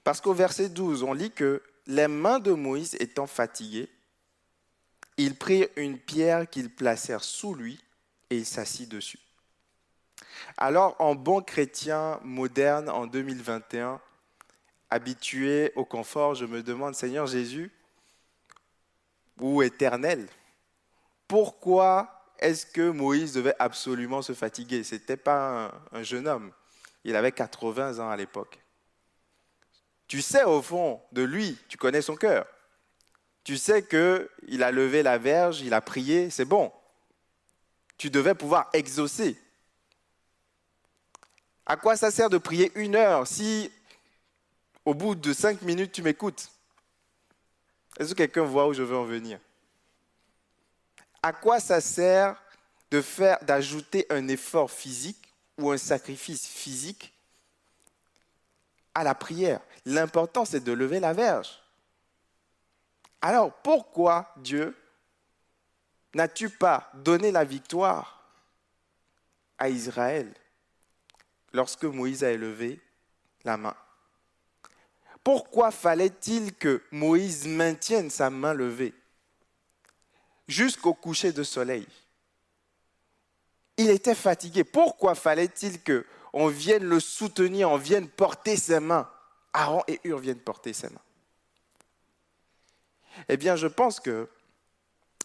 Parce qu'au verset 12, on lit que les mains de Moïse étant fatiguées, ils prirent une pierre qu'ils placèrent sous lui et il s'assit dessus. Alors, en bon chrétien moderne en 2021, habitué au confort, je me demande, Seigneur Jésus, ou éternel, pourquoi est-ce que Moïse devait absolument se fatiguer? Ce n'était pas un, un jeune homme, il avait 80 ans à l'époque. Tu sais au fond de lui, tu connais son cœur. Tu sais qu'il a levé la verge, il a prié, c'est bon. Tu devais pouvoir exaucer. À quoi ça sert de prier une heure si au bout de cinq minutes tu m'écoutes? Est-ce que quelqu'un voit où je veux en venir? À quoi ça sert de faire, d'ajouter un effort physique ou un sacrifice physique à la prière? L'important, c'est de lever la verge. Alors, pourquoi Dieu n'as-tu pas donné la victoire à Israël lorsque Moïse a élevé la main? Pourquoi fallait-il que Moïse maintienne sa main levée jusqu'au coucher de soleil? Il était fatigué. Pourquoi fallait-il que on vienne le soutenir, on vienne porter ses mains? Aaron et Hur viennent porter ses mains. Eh bien, je pense que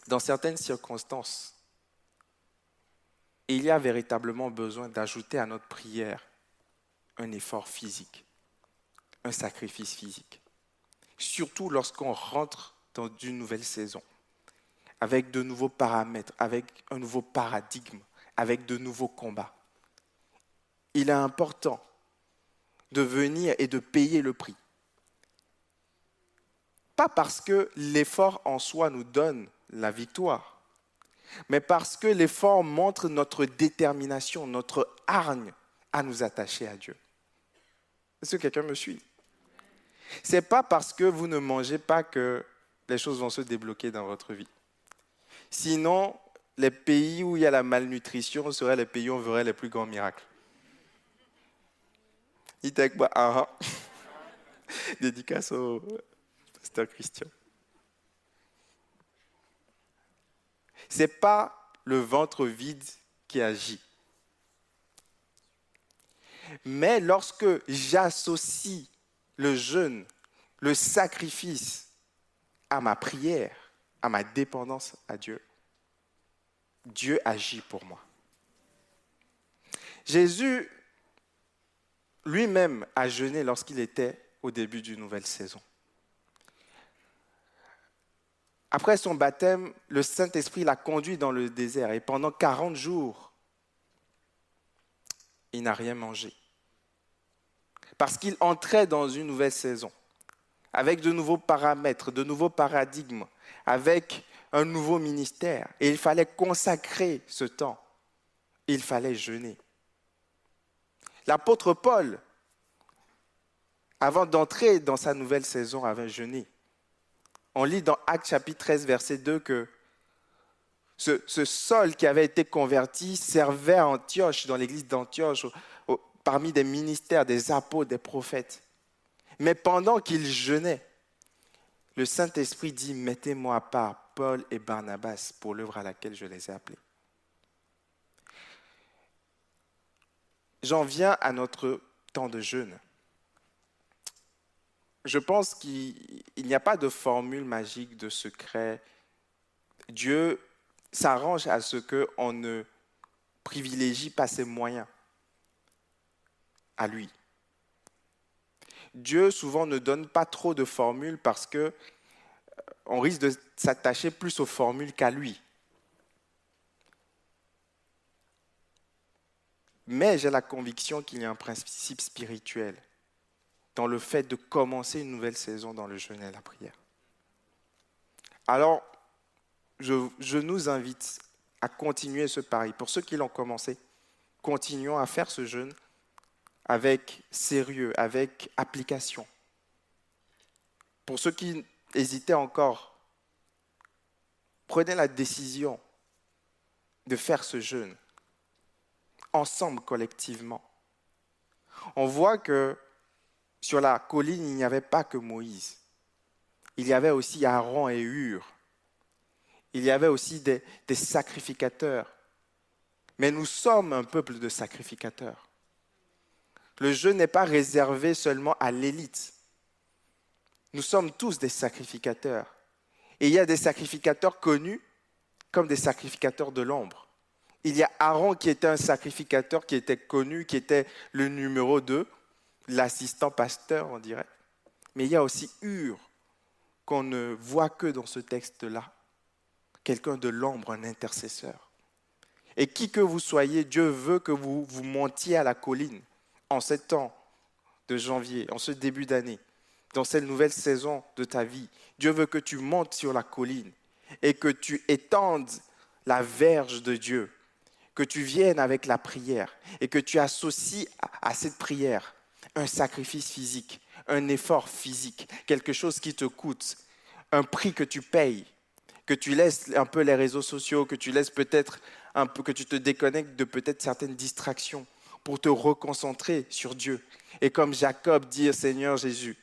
dans certaines circonstances, il y a véritablement besoin d'ajouter à notre prière un effort physique, un sacrifice physique. Surtout lorsqu'on rentre dans une nouvelle saison, avec de nouveaux paramètres, avec un nouveau paradigme, avec de nouveaux combats. Il est important de venir et de payer le prix. Pas parce que l'effort en soi nous donne la victoire, mais parce que l'effort montre notre détermination, notre hargne à nous attacher à Dieu. Est-ce que quelqu'un me suit? C'est pas parce que vous ne mangez pas que les choses vont se débloquer dans votre vie. Sinon, les pays où il y a la malnutrition seraient les pays où on verrait les plus grands miracles. Ah, ah. (laughs) Dédicace au pasteur Christian. Ce n'est pas le ventre vide qui agit. Mais lorsque j'associe le jeûne, le sacrifice à ma prière, à ma dépendance à Dieu, Dieu agit pour moi. Jésus lui-même a jeûné lorsqu'il était au début d'une nouvelle saison. Après son baptême, le Saint-Esprit l'a conduit dans le désert et pendant 40 jours, il n'a rien mangé. Parce qu'il entrait dans une nouvelle saison, avec de nouveaux paramètres, de nouveaux paradigmes, avec un nouveau ministère. Et il fallait consacrer ce temps. Il fallait jeûner. L'apôtre Paul, avant d'entrer dans sa nouvelle saison, avait jeûné. On lit dans Actes chapitre 13, verset 2 que ce, ce sol qui avait été converti servait à Antioche, dans l'église d'Antioche, parmi des ministères, des apôtres, des prophètes. Mais pendant qu'il jeûnait, le Saint-Esprit dit, mettez-moi à part Paul et Barnabas pour l'œuvre à laquelle je les ai appelés. J'en viens à notre temps de jeûne. Je pense qu'il n'y a pas de formule magique, de secret. Dieu s'arrange à ce qu'on ne privilégie pas ses moyens à lui. Dieu souvent ne donne pas trop de formules parce que euh, on risque de s'attacher plus aux formules qu'à lui. Mais j'ai la conviction qu'il y a un principe spirituel dans le fait de commencer une nouvelle saison dans le jeûne et la prière. Alors, je, je nous invite à continuer ce pari. Pour ceux qui l'ont commencé, continuons à faire ce jeûne avec sérieux, avec application. Pour ceux qui hésitaient encore, prenez la décision de faire ce jeûne ensemble collectivement. On voit que sur la colline, il n'y avait pas que Moïse. Il y avait aussi Aaron et Hur. Il y avait aussi des, sacrificateurs. Mais nous sommes un peuple de sacrificateurs. Le jeûne n'est pas réservé seulement à l'élite. Nous sommes tous des sacrificateurs. Et il y a des sacrificateurs connus comme des sacrificateurs de l'ombre. Il y a Aaron qui était un sacrificateur, qui était connu, qui était le numéro 2, l'assistant pasteur, on dirait. Mais il y a aussi Hur, qu'on ne voit que dans ce texte-là. Quelqu'un de l'ombre, un intercesseur. Et qui que vous soyez, Dieu veut que vous vous montiez à la colline en ce temps de janvier, en ce début d'année, dans cette nouvelle saison de ta vie, Dieu veut que tu montes sur la colline et que tu étendes la verge de Dieu, que tu viennes avec la prière et que tu associes à cette prière un sacrifice physique, un effort physique, quelque chose qui te coûte, un prix que tu payes, que tu laisses un peu les réseaux sociaux, que tu laisses peut-être un peu, que tu te déconnectes de peut-être certaines distractions pour te reconcentrer sur Dieu. Et comme Jacob dit, Seigneur Jésus,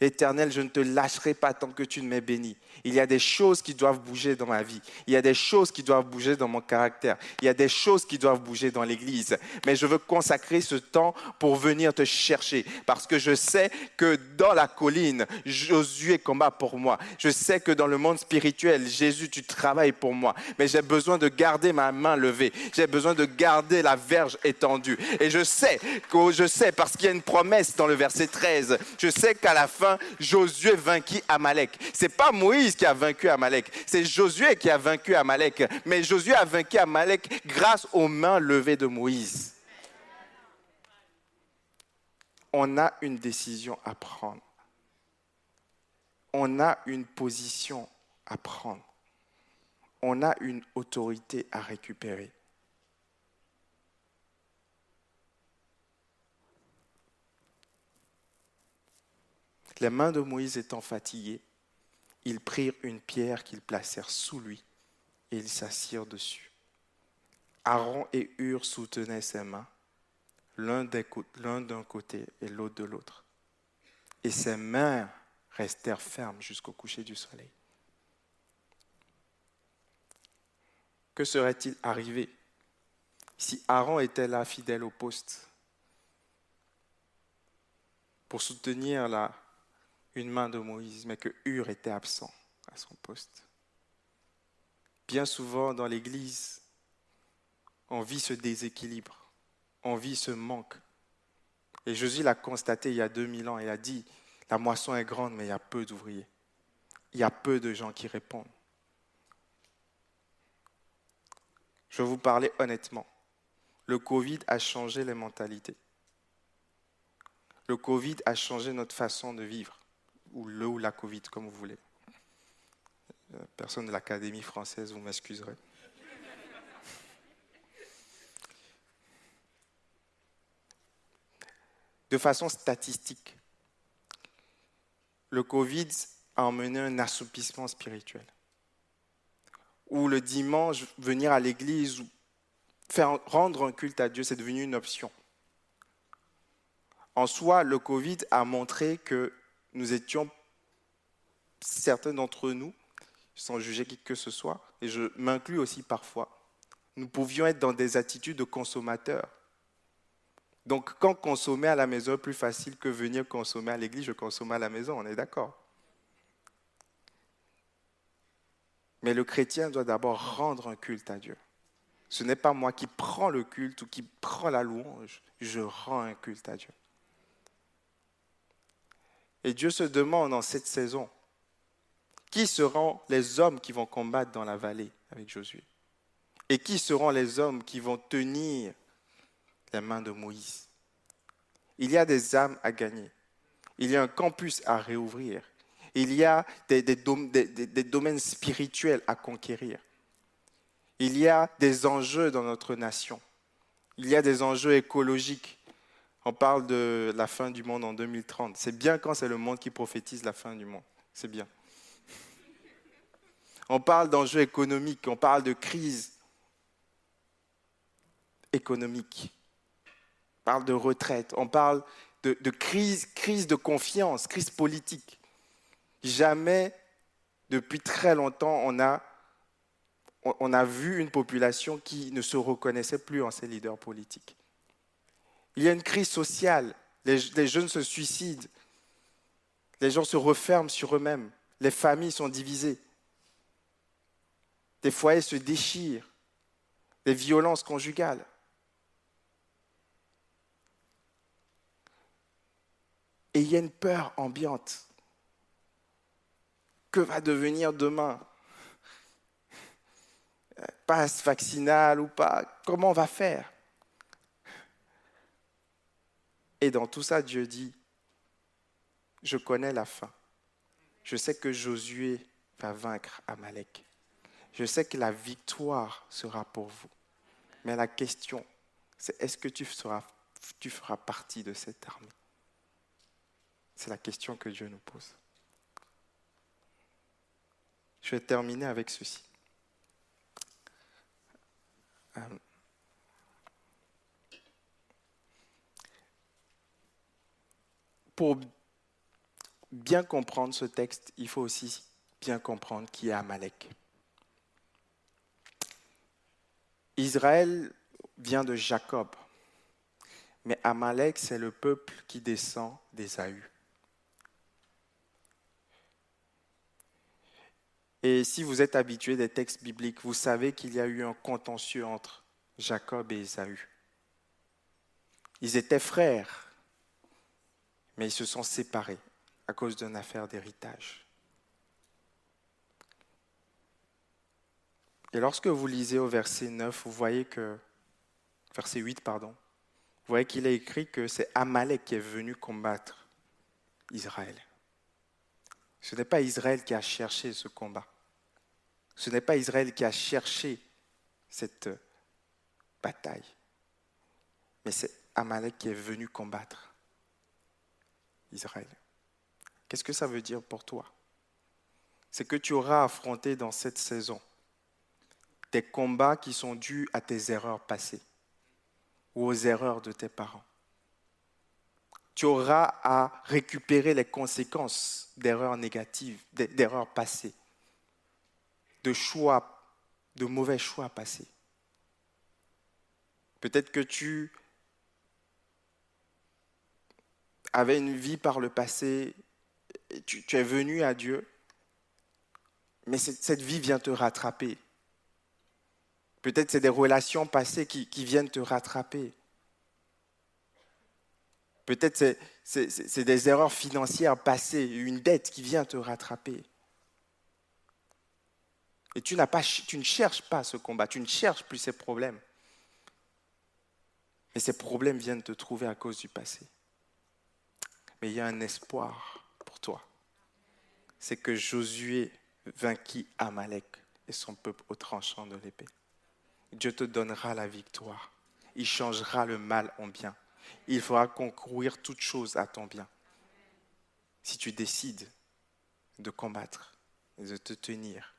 Éternel, je ne te lâcherai pas tant que tu ne m'es béni. Il y a des choses qui doivent bouger dans ma vie. Il y a des choses qui doivent bouger dans mon caractère. Il y a des choses qui doivent bouger dans l'Église. Mais je veux consacrer ce temps pour venir te chercher. Parce que je sais que dans la colline, Josué combat pour moi. Je sais que dans le monde spirituel, Jésus, tu travailles pour moi. Mais j'ai besoin de garder ma main levée. J'ai besoin de garder la verge étendue. Et je sais, je sais, parce qu'il y a une promesse dans le verset 13. Je sais qu'à la fin, Josué vainquit Amalek. C'est pas Moïse qui a vaincu Amalek, c'est Josué qui a vaincu Amalek. Mais Josué a vaincu Amalek grâce aux mains levées de Moïse. On a une décision à prendre. On a une position à prendre. On a une autorité à récupérer. Les mains de Moïse étant fatiguées, ils prirent une pierre qu'ils placèrent sous lui et ils s'assirent dessus. Aaron et Hur soutenaient ses mains, l'un d'un côté et l'autre de l'autre. Et ses mains restèrent fermes jusqu'au coucher du soleil. Que serait-il arrivé si Aaron était là fidèle au poste pour soutenir la, une main de Moïse, mais que Hur était absent à son poste. Bien souvent dans l'Église, on vit ce déséquilibre, on vit ce manque. Et Jésus l'a constaté il y a 2000 ans, il a dit, la moisson est grande, mais il y a peu d'ouvriers. Il y a peu de gens qui répondent. Je vais vous parler honnêtement. Le Covid a changé les mentalités. Le Covid a changé notre façon de vivre ou le ou la Covid, comme vous voulez. Euh, personne de l'Académie française, vous m'excuserez. De façon statistique, le Covid a emmené un assoupissement spirituel. Où le dimanche, venir à l'église ou faire rendre un culte à Dieu, c'est devenu une option. En soi, le Covid a montré que nous étions, certains d'entre nous, sans juger qui que ce soit, et je m'inclus aussi parfois, nous pouvions être dans des attitudes de consommateurs. Donc quand consommer à la maison est plus facile que venir consommer à l'église, je consomme à la maison, on est d'accord. Mais le chrétien doit d'abord rendre un culte à Dieu. Ce n'est pas moi qui prends le culte ou qui prends la louange, je rends un culte à Dieu. Et Dieu se demande en cette saison, qui seront les hommes qui vont combattre dans la vallée avec Josué? Et qui seront les hommes qui vont tenir les mains de Moïse? Il y a des âmes à gagner. Il y a un campus à réouvrir. Il y a des, des domaines spirituels à conquérir. Il y a des enjeux dans notre nation. Il y a des enjeux écologiques on parle de la fin du monde en 2030. C'est bien quand c'est le monde qui prophétise la fin du monde. C'est bien. On parle d'enjeux économiques, on parle de crise économique. On parle de retraite, on parle de, crise, de confiance, crise politique. Jamais, depuis très longtemps, on a, on a vu une population qui ne se reconnaissait plus en ses leaders politiques. Il y a une crise sociale. Les, jeunes se suicident. Les gens se referment sur eux-mêmes. Les familles sont divisées. Des foyers se déchirent. Des violences conjugales. Et il y a une peur ambiante. Que va devenir demain? Passe vaccinal ou pas? Comment on va faire? Et dans tout ça, Dieu dit, je connais la fin. Je sais que Josué va vaincre Amalek. Je sais que la victoire sera pour vous. Mais la question, c'est est-ce que tu feras, partie de cette armée? C'est la question que Dieu nous pose. Je vais terminer avec ceci. Euh, pour bien comprendre ce texte, il faut aussi bien comprendre qui est Amalek. Israël vient de Jacob, mais Amalek, c'est le peuple qui descend d'Ésaü. Et si vous êtes habitué des textes bibliques, vous savez qu'il y a eu un contentieux entre Jacob et Ésaü. Ils étaient frères, mais ils se sont séparés à cause d'une affaire d'héritage. Et lorsque vous lisez au verset 9, vous voyez que, verset 8, pardon, vous voyez qu'il est écrit que c'est Amalek qui est venu combattre Israël. Ce n'est pas Israël qui a cherché ce combat. Ce n'est pas Israël qui a cherché cette bataille. Mais c'est Amalek qui est venu combattre Israël. Qu'est-ce que ça veut dire pour toi? C'est que tu auras affronté dans cette saison des combats qui sont dus à tes erreurs passées ou aux erreurs de tes parents. Tu auras à récupérer les conséquences d'erreurs négatives, d'erreurs passées, de choix, de mauvais choix passés. Peut-être que tu avais une vie par le passé, tu, tu es venu à Dieu, mais cette vie vient te rattraper Peut-être c'est des relations passées qui, viennent te rattraper. Peut-être c'est des erreurs financières passées, une dette qui vient te rattraper. Et tu, pas, tu ne cherches pas ce combat, tu ne cherches plus ces problèmes. Mais ces problèmes viennent te trouver à cause du passé. Mais il y a un espoir pour toi. C'est que Josué vainquit Amalek et son peuple au tranchant de l'épée. Dieu te donnera la victoire. Il changera le mal en bien. Il fera concourir toute chose à ton bien. Si tu décides de combattre et de te tenir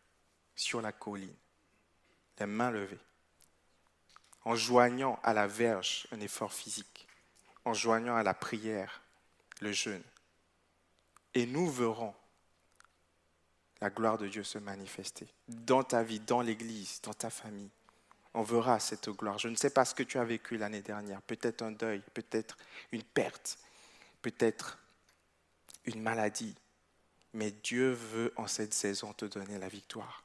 sur la colline, les mains levées, en joignant à la verge un effort physique, en joignant à la prière le jeûne. Et nous verrons la gloire de Dieu se manifester dans ta vie, dans l'Église, dans ta famille on verra cette gloire. Je ne sais pas ce que tu as vécu l'année dernière. Peut-être un deuil, peut-être une perte, peut-être une maladie. Mais Dieu veut en cette saison te donner la victoire.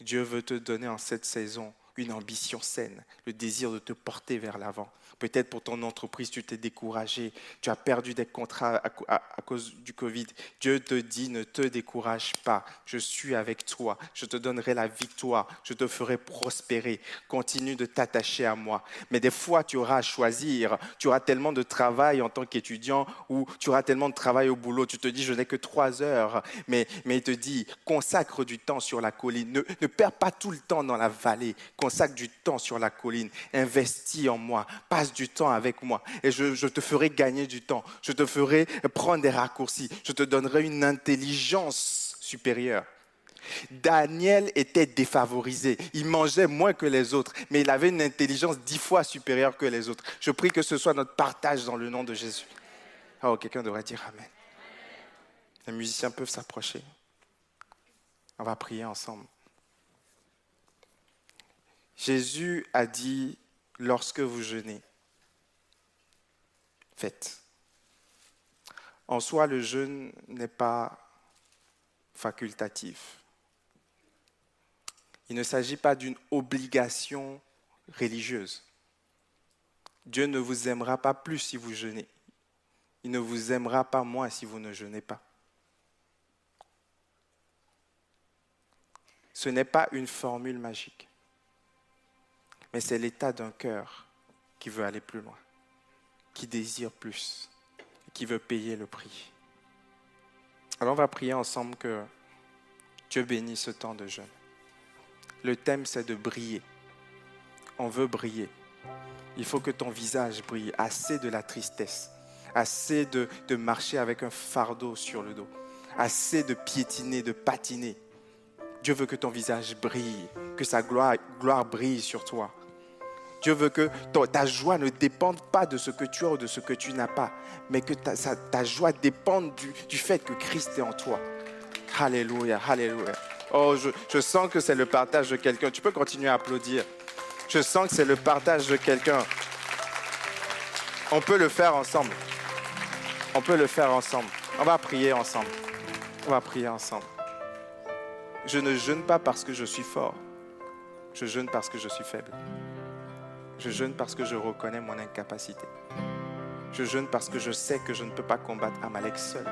Dieu veut te donner en cette saison une ambition saine, le désir de te porter vers l'avant. Peut-être pour ton entreprise, tu t'es découragé, tu as perdu des contrats à, cause du Covid. Dieu te dit, ne te décourage pas, je suis avec toi, je te donnerai la victoire, je te ferai prospérer. Continue de t'attacher à moi. Mais des fois, tu auras à choisir, tu auras tellement de travail en tant qu'étudiant ou tu auras tellement de travail au boulot, tu te dis, je n'ai que trois heures, mais, mais il te dit, consacre du temps sur la colline, ne, ne perds pas tout le temps dans la vallée. Consacre du temps sur la colline, investis en moi, du temps avec moi et je, te ferai gagner du temps, je te ferai prendre des raccourcis, je te donnerai une intelligence supérieure. Daniel était défavorisé. Il mangeait moins que les autres, mais il avait une intelligence dix fois supérieure que les autres. Je prie que ce soit notre partage dans le nom de Jésus. Oh, quelqu'un devrait dire Amen. Les musiciens peuvent s'approcher. On va prier ensemble. Jésus a dit, lorsque vous jeûnez, En soi, le jeûne n'est pas facultatif. Il ne s'agit pas d'une obligation religieuse. Dieu ne vous aimera pas plus si vous jeûnez. Il ne vous aimera pas moins si vous ne jeûnez pas. Ce n'est pas une formule magique mais c'est l'état d'un cœur qui veut aller plus loin. Qui désire plus, qui veut payer le prix. Alors on va prier ensemble que Dieu bénisse ce temps de jeûne. Le thème, c'est de briller. On veut briller. Il faut que ton visage brille, assez de la tristesse, assez de, de marcher avec un fardeau sur le dos, assez de piétiner, de patiner. Dieu veut que ton visage brille, que sa gloire, gloire brille sur toi. Dieu veut que ta joie ne dépende pas de ce que tu as ou de ce que tu n'as pas, mais que ta, joie dépende du, fait que Christ est en toi. Alléluia, alléluia. Oh, je sens que c'est le partage de quelqu'un. Tu peux continuer à applaudir. Je sens que c'est le partage de quelqu'un. On peut le faire ensemble. On peut le faire ensemble. On va prier ensemble. On va prier ensemble. Je ne jeûne pas parce que je suis fort. Je jeûne parce que je suis faible. Je jeûne parce que je reconnais mon incapacité. Je jeûne parce que je sais que je ne peux pas combattre Amalek seul.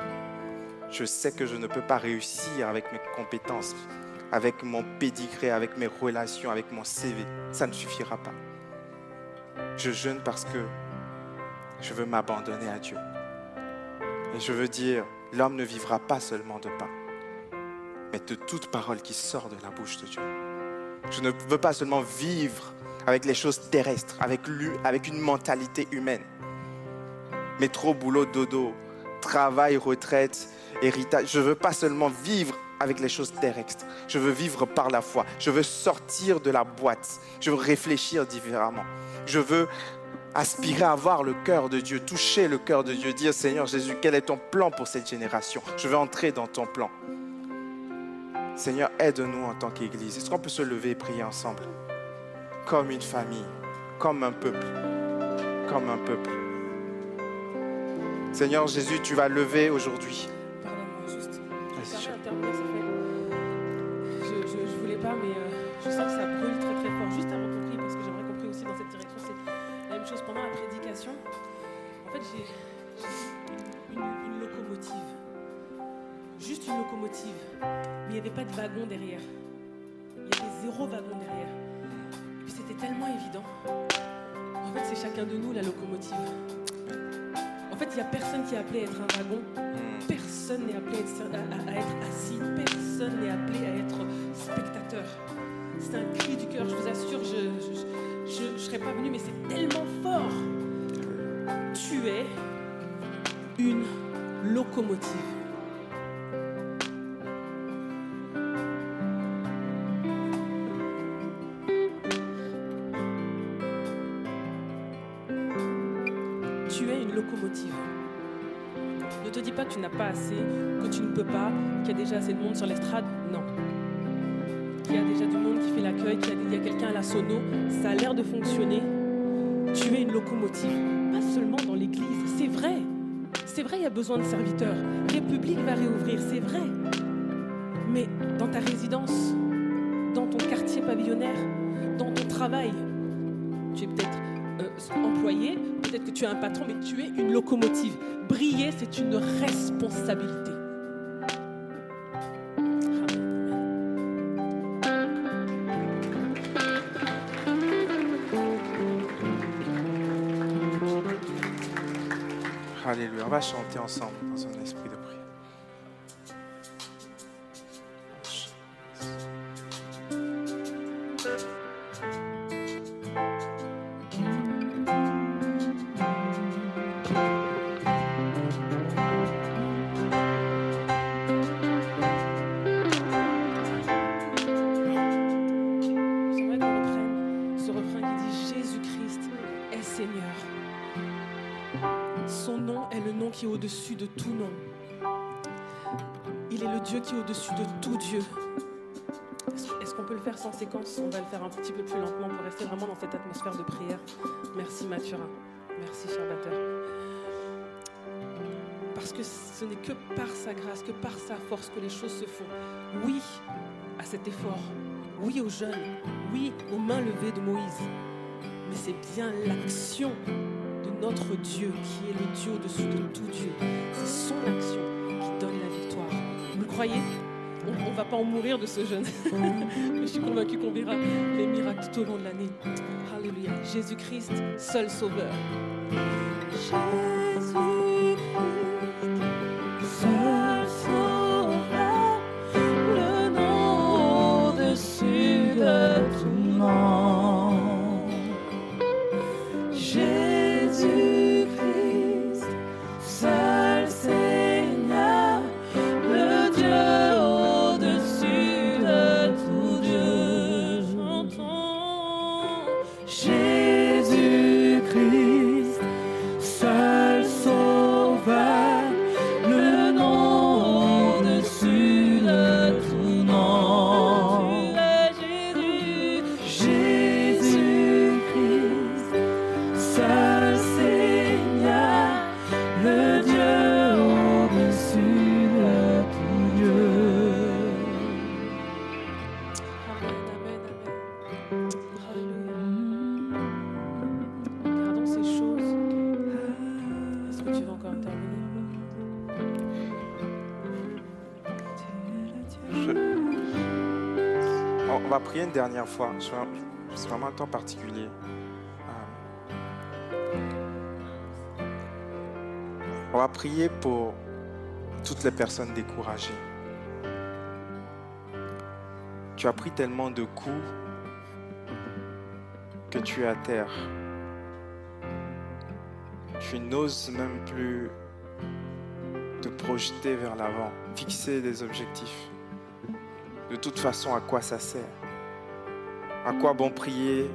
Je sais que je ne peux pas réussir avec mes compétences, avec mon pédigré, avec mes relations, avec mon CV. Ça ne suffira pas. Je jeûne parce que je veux m'abandonner à Dieu. Et je veux dire, l'homme ne vivra pas seulement de pain, mais de toute parole qui sort de la bouche de Dieu. Je ne veux pas seulement vivre avec les choses terrestres, avec, avec une mentalité humaine. Métro, boulot, dodo, travail, retraite, héritage. Je veux pas seulement vivre avec les choses terrestres. Je veux vivre par la foi. Je veux sortir de la boîte. Je veux réfléchir différemment. Je veux aspirer à voir le cœur de Dieu, toucher le cœur de Dieu, dire Seigneur Jésus, quel est ton plan pour cette génération? Je veux entrer dans ton plan. Seigneur, aide-nous en tant qu'Église. Est-ce qu'on peut se lever et prier ensemble? Comme une famille, comme un peuple, comme un peuple. Seigneur Jésus, tu vas lever aujourd'hui. Pardonne-moi juste. Je. Je, je, je voulais pas, mais euh, je sens que ça brûle très très fort. Juste avant qu'on prie, parce que j'aimerais qu'on prie aussi dans cette direction. C'est la même chose pendant la prédication. En fait, j'ai une locomotive. Juste une locomotive. Mais il n'y avait pas de wagon derrière. Il y avait zéro wagon derrière. Tellement évident. En fait, c'est chacun de nous la locomotive. En fait, il n'y a personne qui est appelé à être un wagon. Hmm. Personne n'est appelé à être, à être assis, personne n'est appelé à être spectateur. C'est un cri du cœur, je vous assure, je ne serais pas venu, mais c'est tellement fort. Tu es une locomotive. N'as pas assez, que tu ne peux pas, qu'il y a déjà assez de monde sur l'estrade? Non. Qu'il y a déjà du monde qui fait l'accueil, qu'il y a, il a quelqu'un à la sono. Ça a l'air de fonctionner. Tu es une locomotive. Pas seulement dans l'église. C'est vrai. C'est vrai, il y a besoin de serviteurs. République va réouvrir, c'est vrai. Mais dans ta résidence, dans ton quartier pavillonnaire, dans ton travail, tu es peut-être euh, employé, peut-être que tu es un patron, mais tu es une locomotive. Briller, c'est une responsabilité. Alléluia. On va chanter ensemble dans un esprit qui est au-dessus de tout nom. Il est le Dieu qui est au-dessus de tout Dieu. Est-ce qu'on peut le faire sans séquence? On va le faire un petit peu plus lentement pour rester vraiment dans cette atmosphère de prière. Merci Mathurin. Merci cher batteur. Parce que ce n'est que par sa grâce, que par sa force que les choses se font. Oui à cet effort. Oui aux jeunes. Oui aux mains levées de Moïse. Mais c'est bien l'action de notre Dieu qui est le Dieu au-dessus de tout Dieu. C'est son action qui donne la victoire. Vous le croyez? On ne va pas en mourir de ce jeûne. (laughs) Je suis convaincue qu'on verra les miracles tout au long de l'année. Alléluia. Jésus-Christ, seul sauveur. Dernière fois. C'est vraiment un temps particulier. Euh, On va prier pour toutes les personnes découragées. Tu as pris tellement de coups que tu es à terre. Tu n'oses même plus te projeter vers l'avant, fixer des objectifs. De toute façon, à quoi ça sert? À quoi bon prier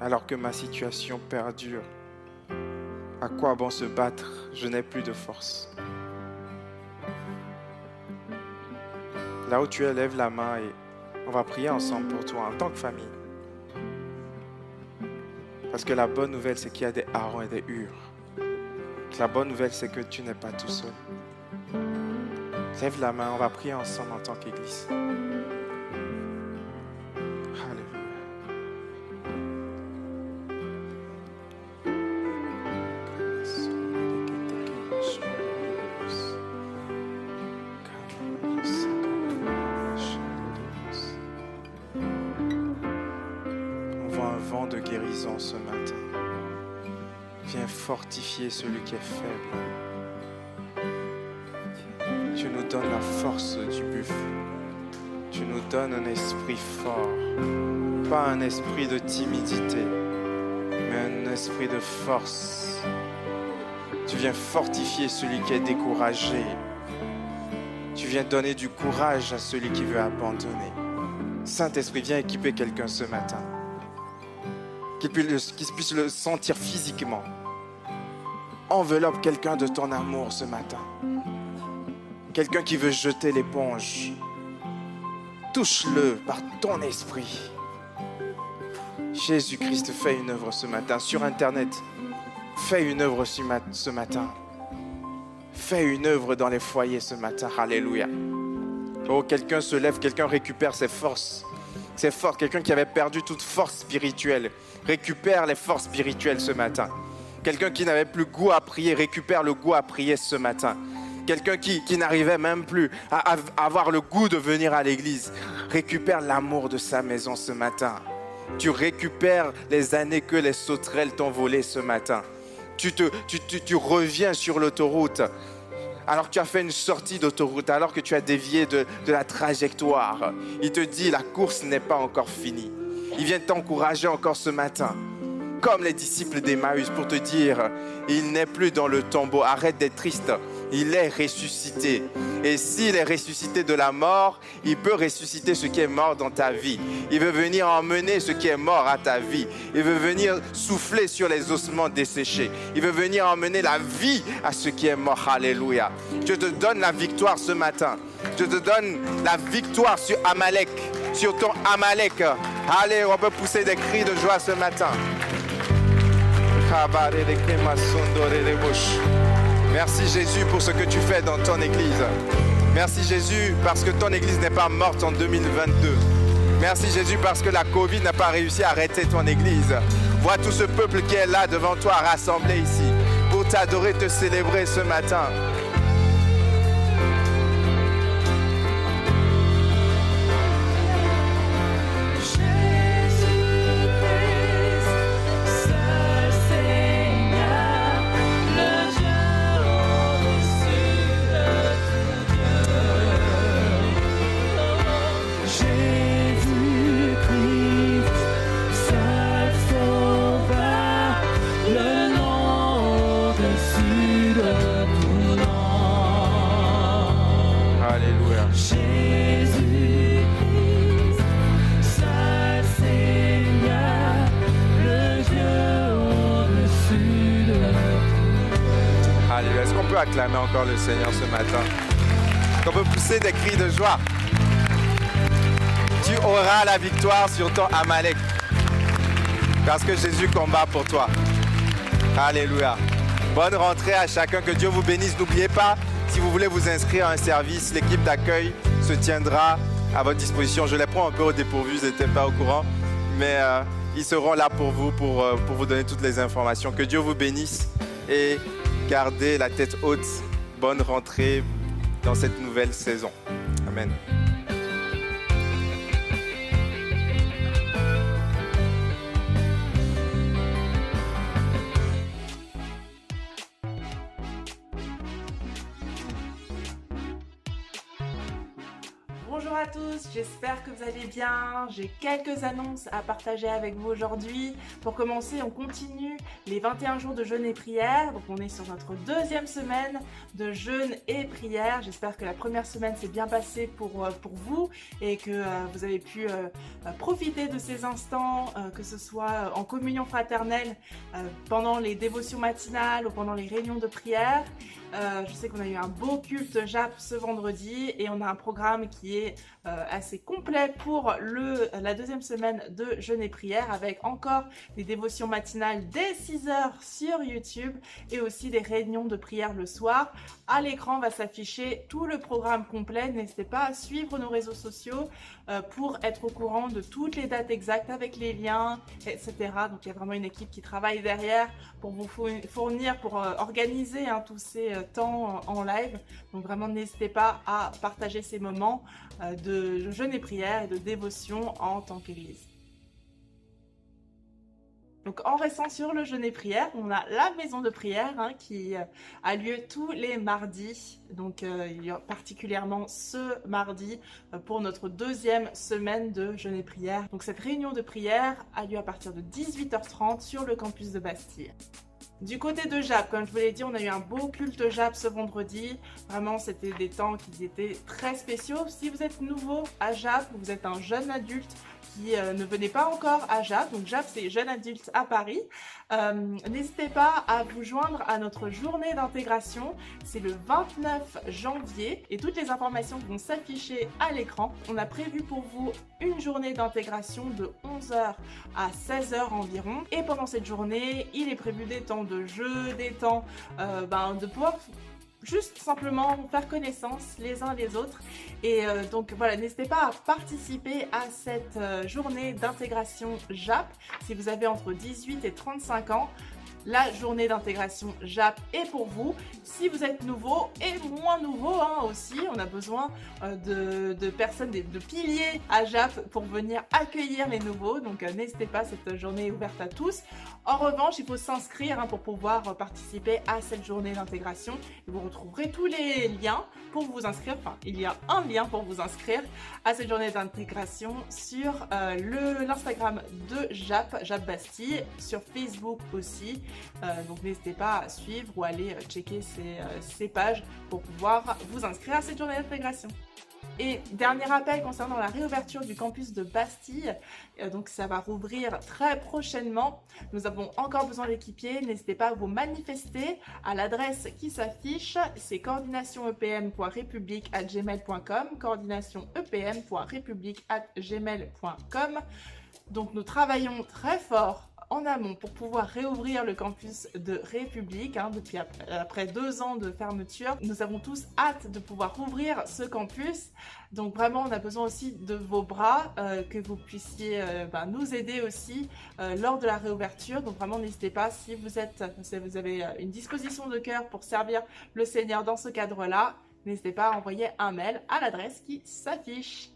alors que ma situation perdure? À quoi bon se battre? Je n'ai plus de force. Là où tu es, lève la main et on va prier ensemble pour toi en tant que famille. Parce que la bonne nouvelle, c'est qu'il y a des Aaron et des Hur. La bonne nouvelle, c'est que tu n'es pas tout seul. Lève la main, on va prier ensemble en tant qu'Église. Celui qui est faible. Tu nous donnes la force du buffle. Tu nous donnes un esprit fort. Pas un esprit de timidité, mais un esprit de force. Tu viens fortifier celui qui est découragé. Tu viens donner du courage à celui qui veut abandonner. Saint-Esprit, viens équiper quelqu'un ce matin. Qu'il puisse le sentir physiquement. Enveloppe quelqu'un de ton amour ce matin. Quelqu'un qui veut jeter l'éponge. Touche-le par ton esprit. Jésus-Christ fait une œuvre ce matin sur Internet. Fais une œuvre ce ma- ce matin. Fais une œuvre dans les foyers ce matin. Alléluia. Oh, quelqu'un se lève, quelqu'un récupère ses forces. Ses forces, quelqu'un qui avait perdu toute force spirituelle. Récupère les forces spirituelles ce matin. Quelqu'un qui n'avait plus goût à prier, récupère le goût à prier ce matin. Quelqu'un qui, n'arrivait même plus à, avoir le goût de venir à l'église, récupère l'amour de sa maison ce matin. Tu récupères les années que les sauterelles t'ont volées ce matin. Tu, te, tu, tu- tu reviens sur l'autoroute alors que tu as fait une sortie d'autoroute, alors que tu as dévié de, de la trajectoire. Il te dit, la course n'est pas encore finie. Il vient t'encourager encore ce matin comme les disciples d'Emmaüs pour te dire, il n'est plus dans le tombeau, arrête d'être triste, il est ressuscité. Et s'il est ressuscité de la mort, il peut ressusciter ce qui est mort dans ta vie. Il veut venir emmener ce qui est mort à ta vie. Il veut venir souffler sur les ossements desséchés. Il veut venir emmener la vie à ce qui est mort. Alléluia. Je te donne la victoire ce matin. Je te donne la victoire sur Amalek, sur ton Amalek. Allez, on peut pousser des cris de joie ce matin. Merci Jésus pour ce que tu fais dans ton Église. Merci Jésus parce que ton Église n'est pas morte en 2022. Merci Jésus parce que la Covid n'a pas réussi à arrêter ton Église. Vois tout ce peuple qui est là devant toi rassemblé ici pour t'adorer, te célébrer ce matin. Le Seigneur ce matin Qu'on peut pousser des cris de joie Tu auras la victoire sur ton Amalek. Parce que Jésus combat pour toi. Alléluia. Bonne rentrée à chacun. Que Dieu vous bénisse. N'oubliez pas, si vous voulez vous inscrire à un service, l'équipe d'accueil se tiendra à votre disposition. Je les prends un peu au dépourvu, je n'étais pas au courant. Mais euh, ils seront là pour vous, pour, euh, pour vous donner toutes les informations. Que Dieu vous bénisse et gardez la tête haute. Bonne rentrée dans cette nouvelle saison. Amen. Allez bien. J'ai quelques annonces à partager avec vous aujourd'hui. Pour commencer, on continue les 21 jours de jeûne et prière. Donc on est sur notre deuxième semaine de jeûne et prière. J'espère que la première semaine s'est bien passée pour, euh, vous et que euh, vous avez pu euh, profiter de ces instants, que ce soit en communion fraternelle pendant les dévotions matinales ou pendant les réunions de prière. Je sais qu'on a eu un beau culte JAP ce vendredi et on a un programme qui est euh, assez complet pour le, la deuxième semaine de jeûne et prière avec encore des dévotions matinales dès 6h sur YouTube et aussi des réunions de prière le soir. À l'écran va s'afficher tout le programme complet. N'hésitez pas à suivre nos réseaux sociaux euh, pour être au courant de toutes les dates exactes avec les liens, etc. Donc il y a vraiment une équipe qui travaille derrière pour vous fournir, pour euh, organiser hein, tous ces temps en live. Donc vraiment n'hésitez pas à partager ces moments de jeûne et prière et de dévotion en tant qu'Église. Donc en restant sur le jeûne et prière, on a la maison de prière hein, qui euh, a lieu tous les mardis, donc euh, particulièrement ce mardi euh, pour notre deuxième semaine de jeûne et prière. Donc cette réunion de prière a lieu à partir de 18h30 sur le campus de Bastille. Du côté de Jap, comme je vous l'ai dit, on a eu un beau culte Jap ce vendredi. Vraiment, c'était des temps qui étaient très spéciaux. Si vous êtes nouveau à Jap, vous êtes un jeune adulte, qui euh, ne venez pas encore à JAP, donc JAP c'est Jeunes Adultes à Paris, euh, n'hésitez pas à vous joindre à notre journée d'intégration. C'est le 29 janvier et toutes les informations vont s'afficher à l'écran. On a prévu pour vous une journée d'intégration de 11h à 16h environ. Et pendant cette journée, il est prévu des temps de jeu, des temps euh, ben, de pouvoir juste simplement faire connaissance les uns les autres. Et euh, donc voilà, n'hésitez pas à participer à cette euh, journée d'intégration JAP si vous avez entre 18 et 35 ans la journée d'intégration JAP est pour vous. Si vous êtes nouveau et moins nouveau hein, aussi, on a besoin euh, de, personnes, de, piliers à JAP pour venir accueillir les nouveaux. Donc euh, n'hésitez pas, cette journée est ouverte à tous. En revanche, il faut s'inscrire hein, pour pouvoir participer à cette journée d'intégration. Vous retrouverez tous les liens pour vous inscrire. Enfin, il y a un lien pour vous inscrire à cette journée d'intégration sur euh, l'Instagram de JAP, JAP Bastille, sur Facebook aussi. Euh, donc n'hésitez pas à suivre ou aller euh, checker euh, ces, pages pour pouvoir vous inscrire à cette journée d'intégration. Et dernier rappel concernant la réouverture du campus de Bastille, donc ça va rouvrir très prochainement. Nous avons encore besoin d'équipiers, n'hésitez pas à vous manifester à l'adresse qui s'affiche, c'est coordinationepm.republique@gmail.com, coordinationepm.republique@gmail.com. Donc nous travaillons très fort en amont pour pouvoir réouvrir le campus de République hein, depuis après, deux ans de fermeture. Nous avons tous hâte de pouvoir rouvrir ce campus. Donc vraiment, on a besoin aussi de vos bras, euh, que vous puissiez euh, ben, nous aider aussi euh, lors de la réouverture. Donc vraiment, n'hésitez pas si vous êtes, si vous avez une disposition de cœur pour servir le Seigneur dans ce cadre-là, n'hésitez pas à envoyer un mail à l'adresse qui s'affiche.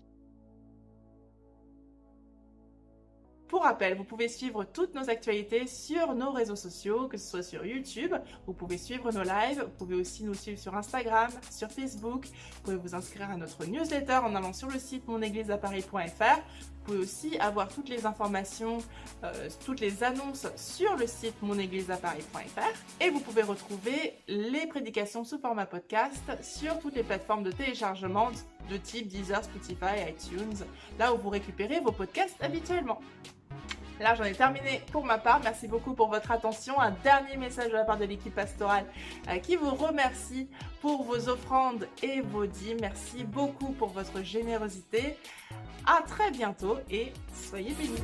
Pour rappel, vous pouvez suivre toutes nos actualités sur nos réseaux sociaux, que ce soit sur YouTube, vous pouvez suivre nos lives, vous pouvez aussi nous suivre sur Instagram, sur Facebook, vous pouvez vous inscrire à notre newsletter en allant sur le site monégliseaparis.fr. Pouvez aussi avoir toutes les informations, euh, toutes les annonces sur le site monégliseaparis.fr et vous pouvez retrouver les prédications sous format podcast sur toutes les plateformes de téléchargement de type Deezer, Spotify, iTunes, là où vous récupérez vos podcasts habituellement. Là, j'en ai terminé pour ma part. Merci beaucoup pour votre attention. Un dernier message de la part de l'équipe pastorale euh, qui vous remercie pour vos offrandes et vos dîmes. Merci beaucoup pour votre générosité. À très bientôt et soyez bénis.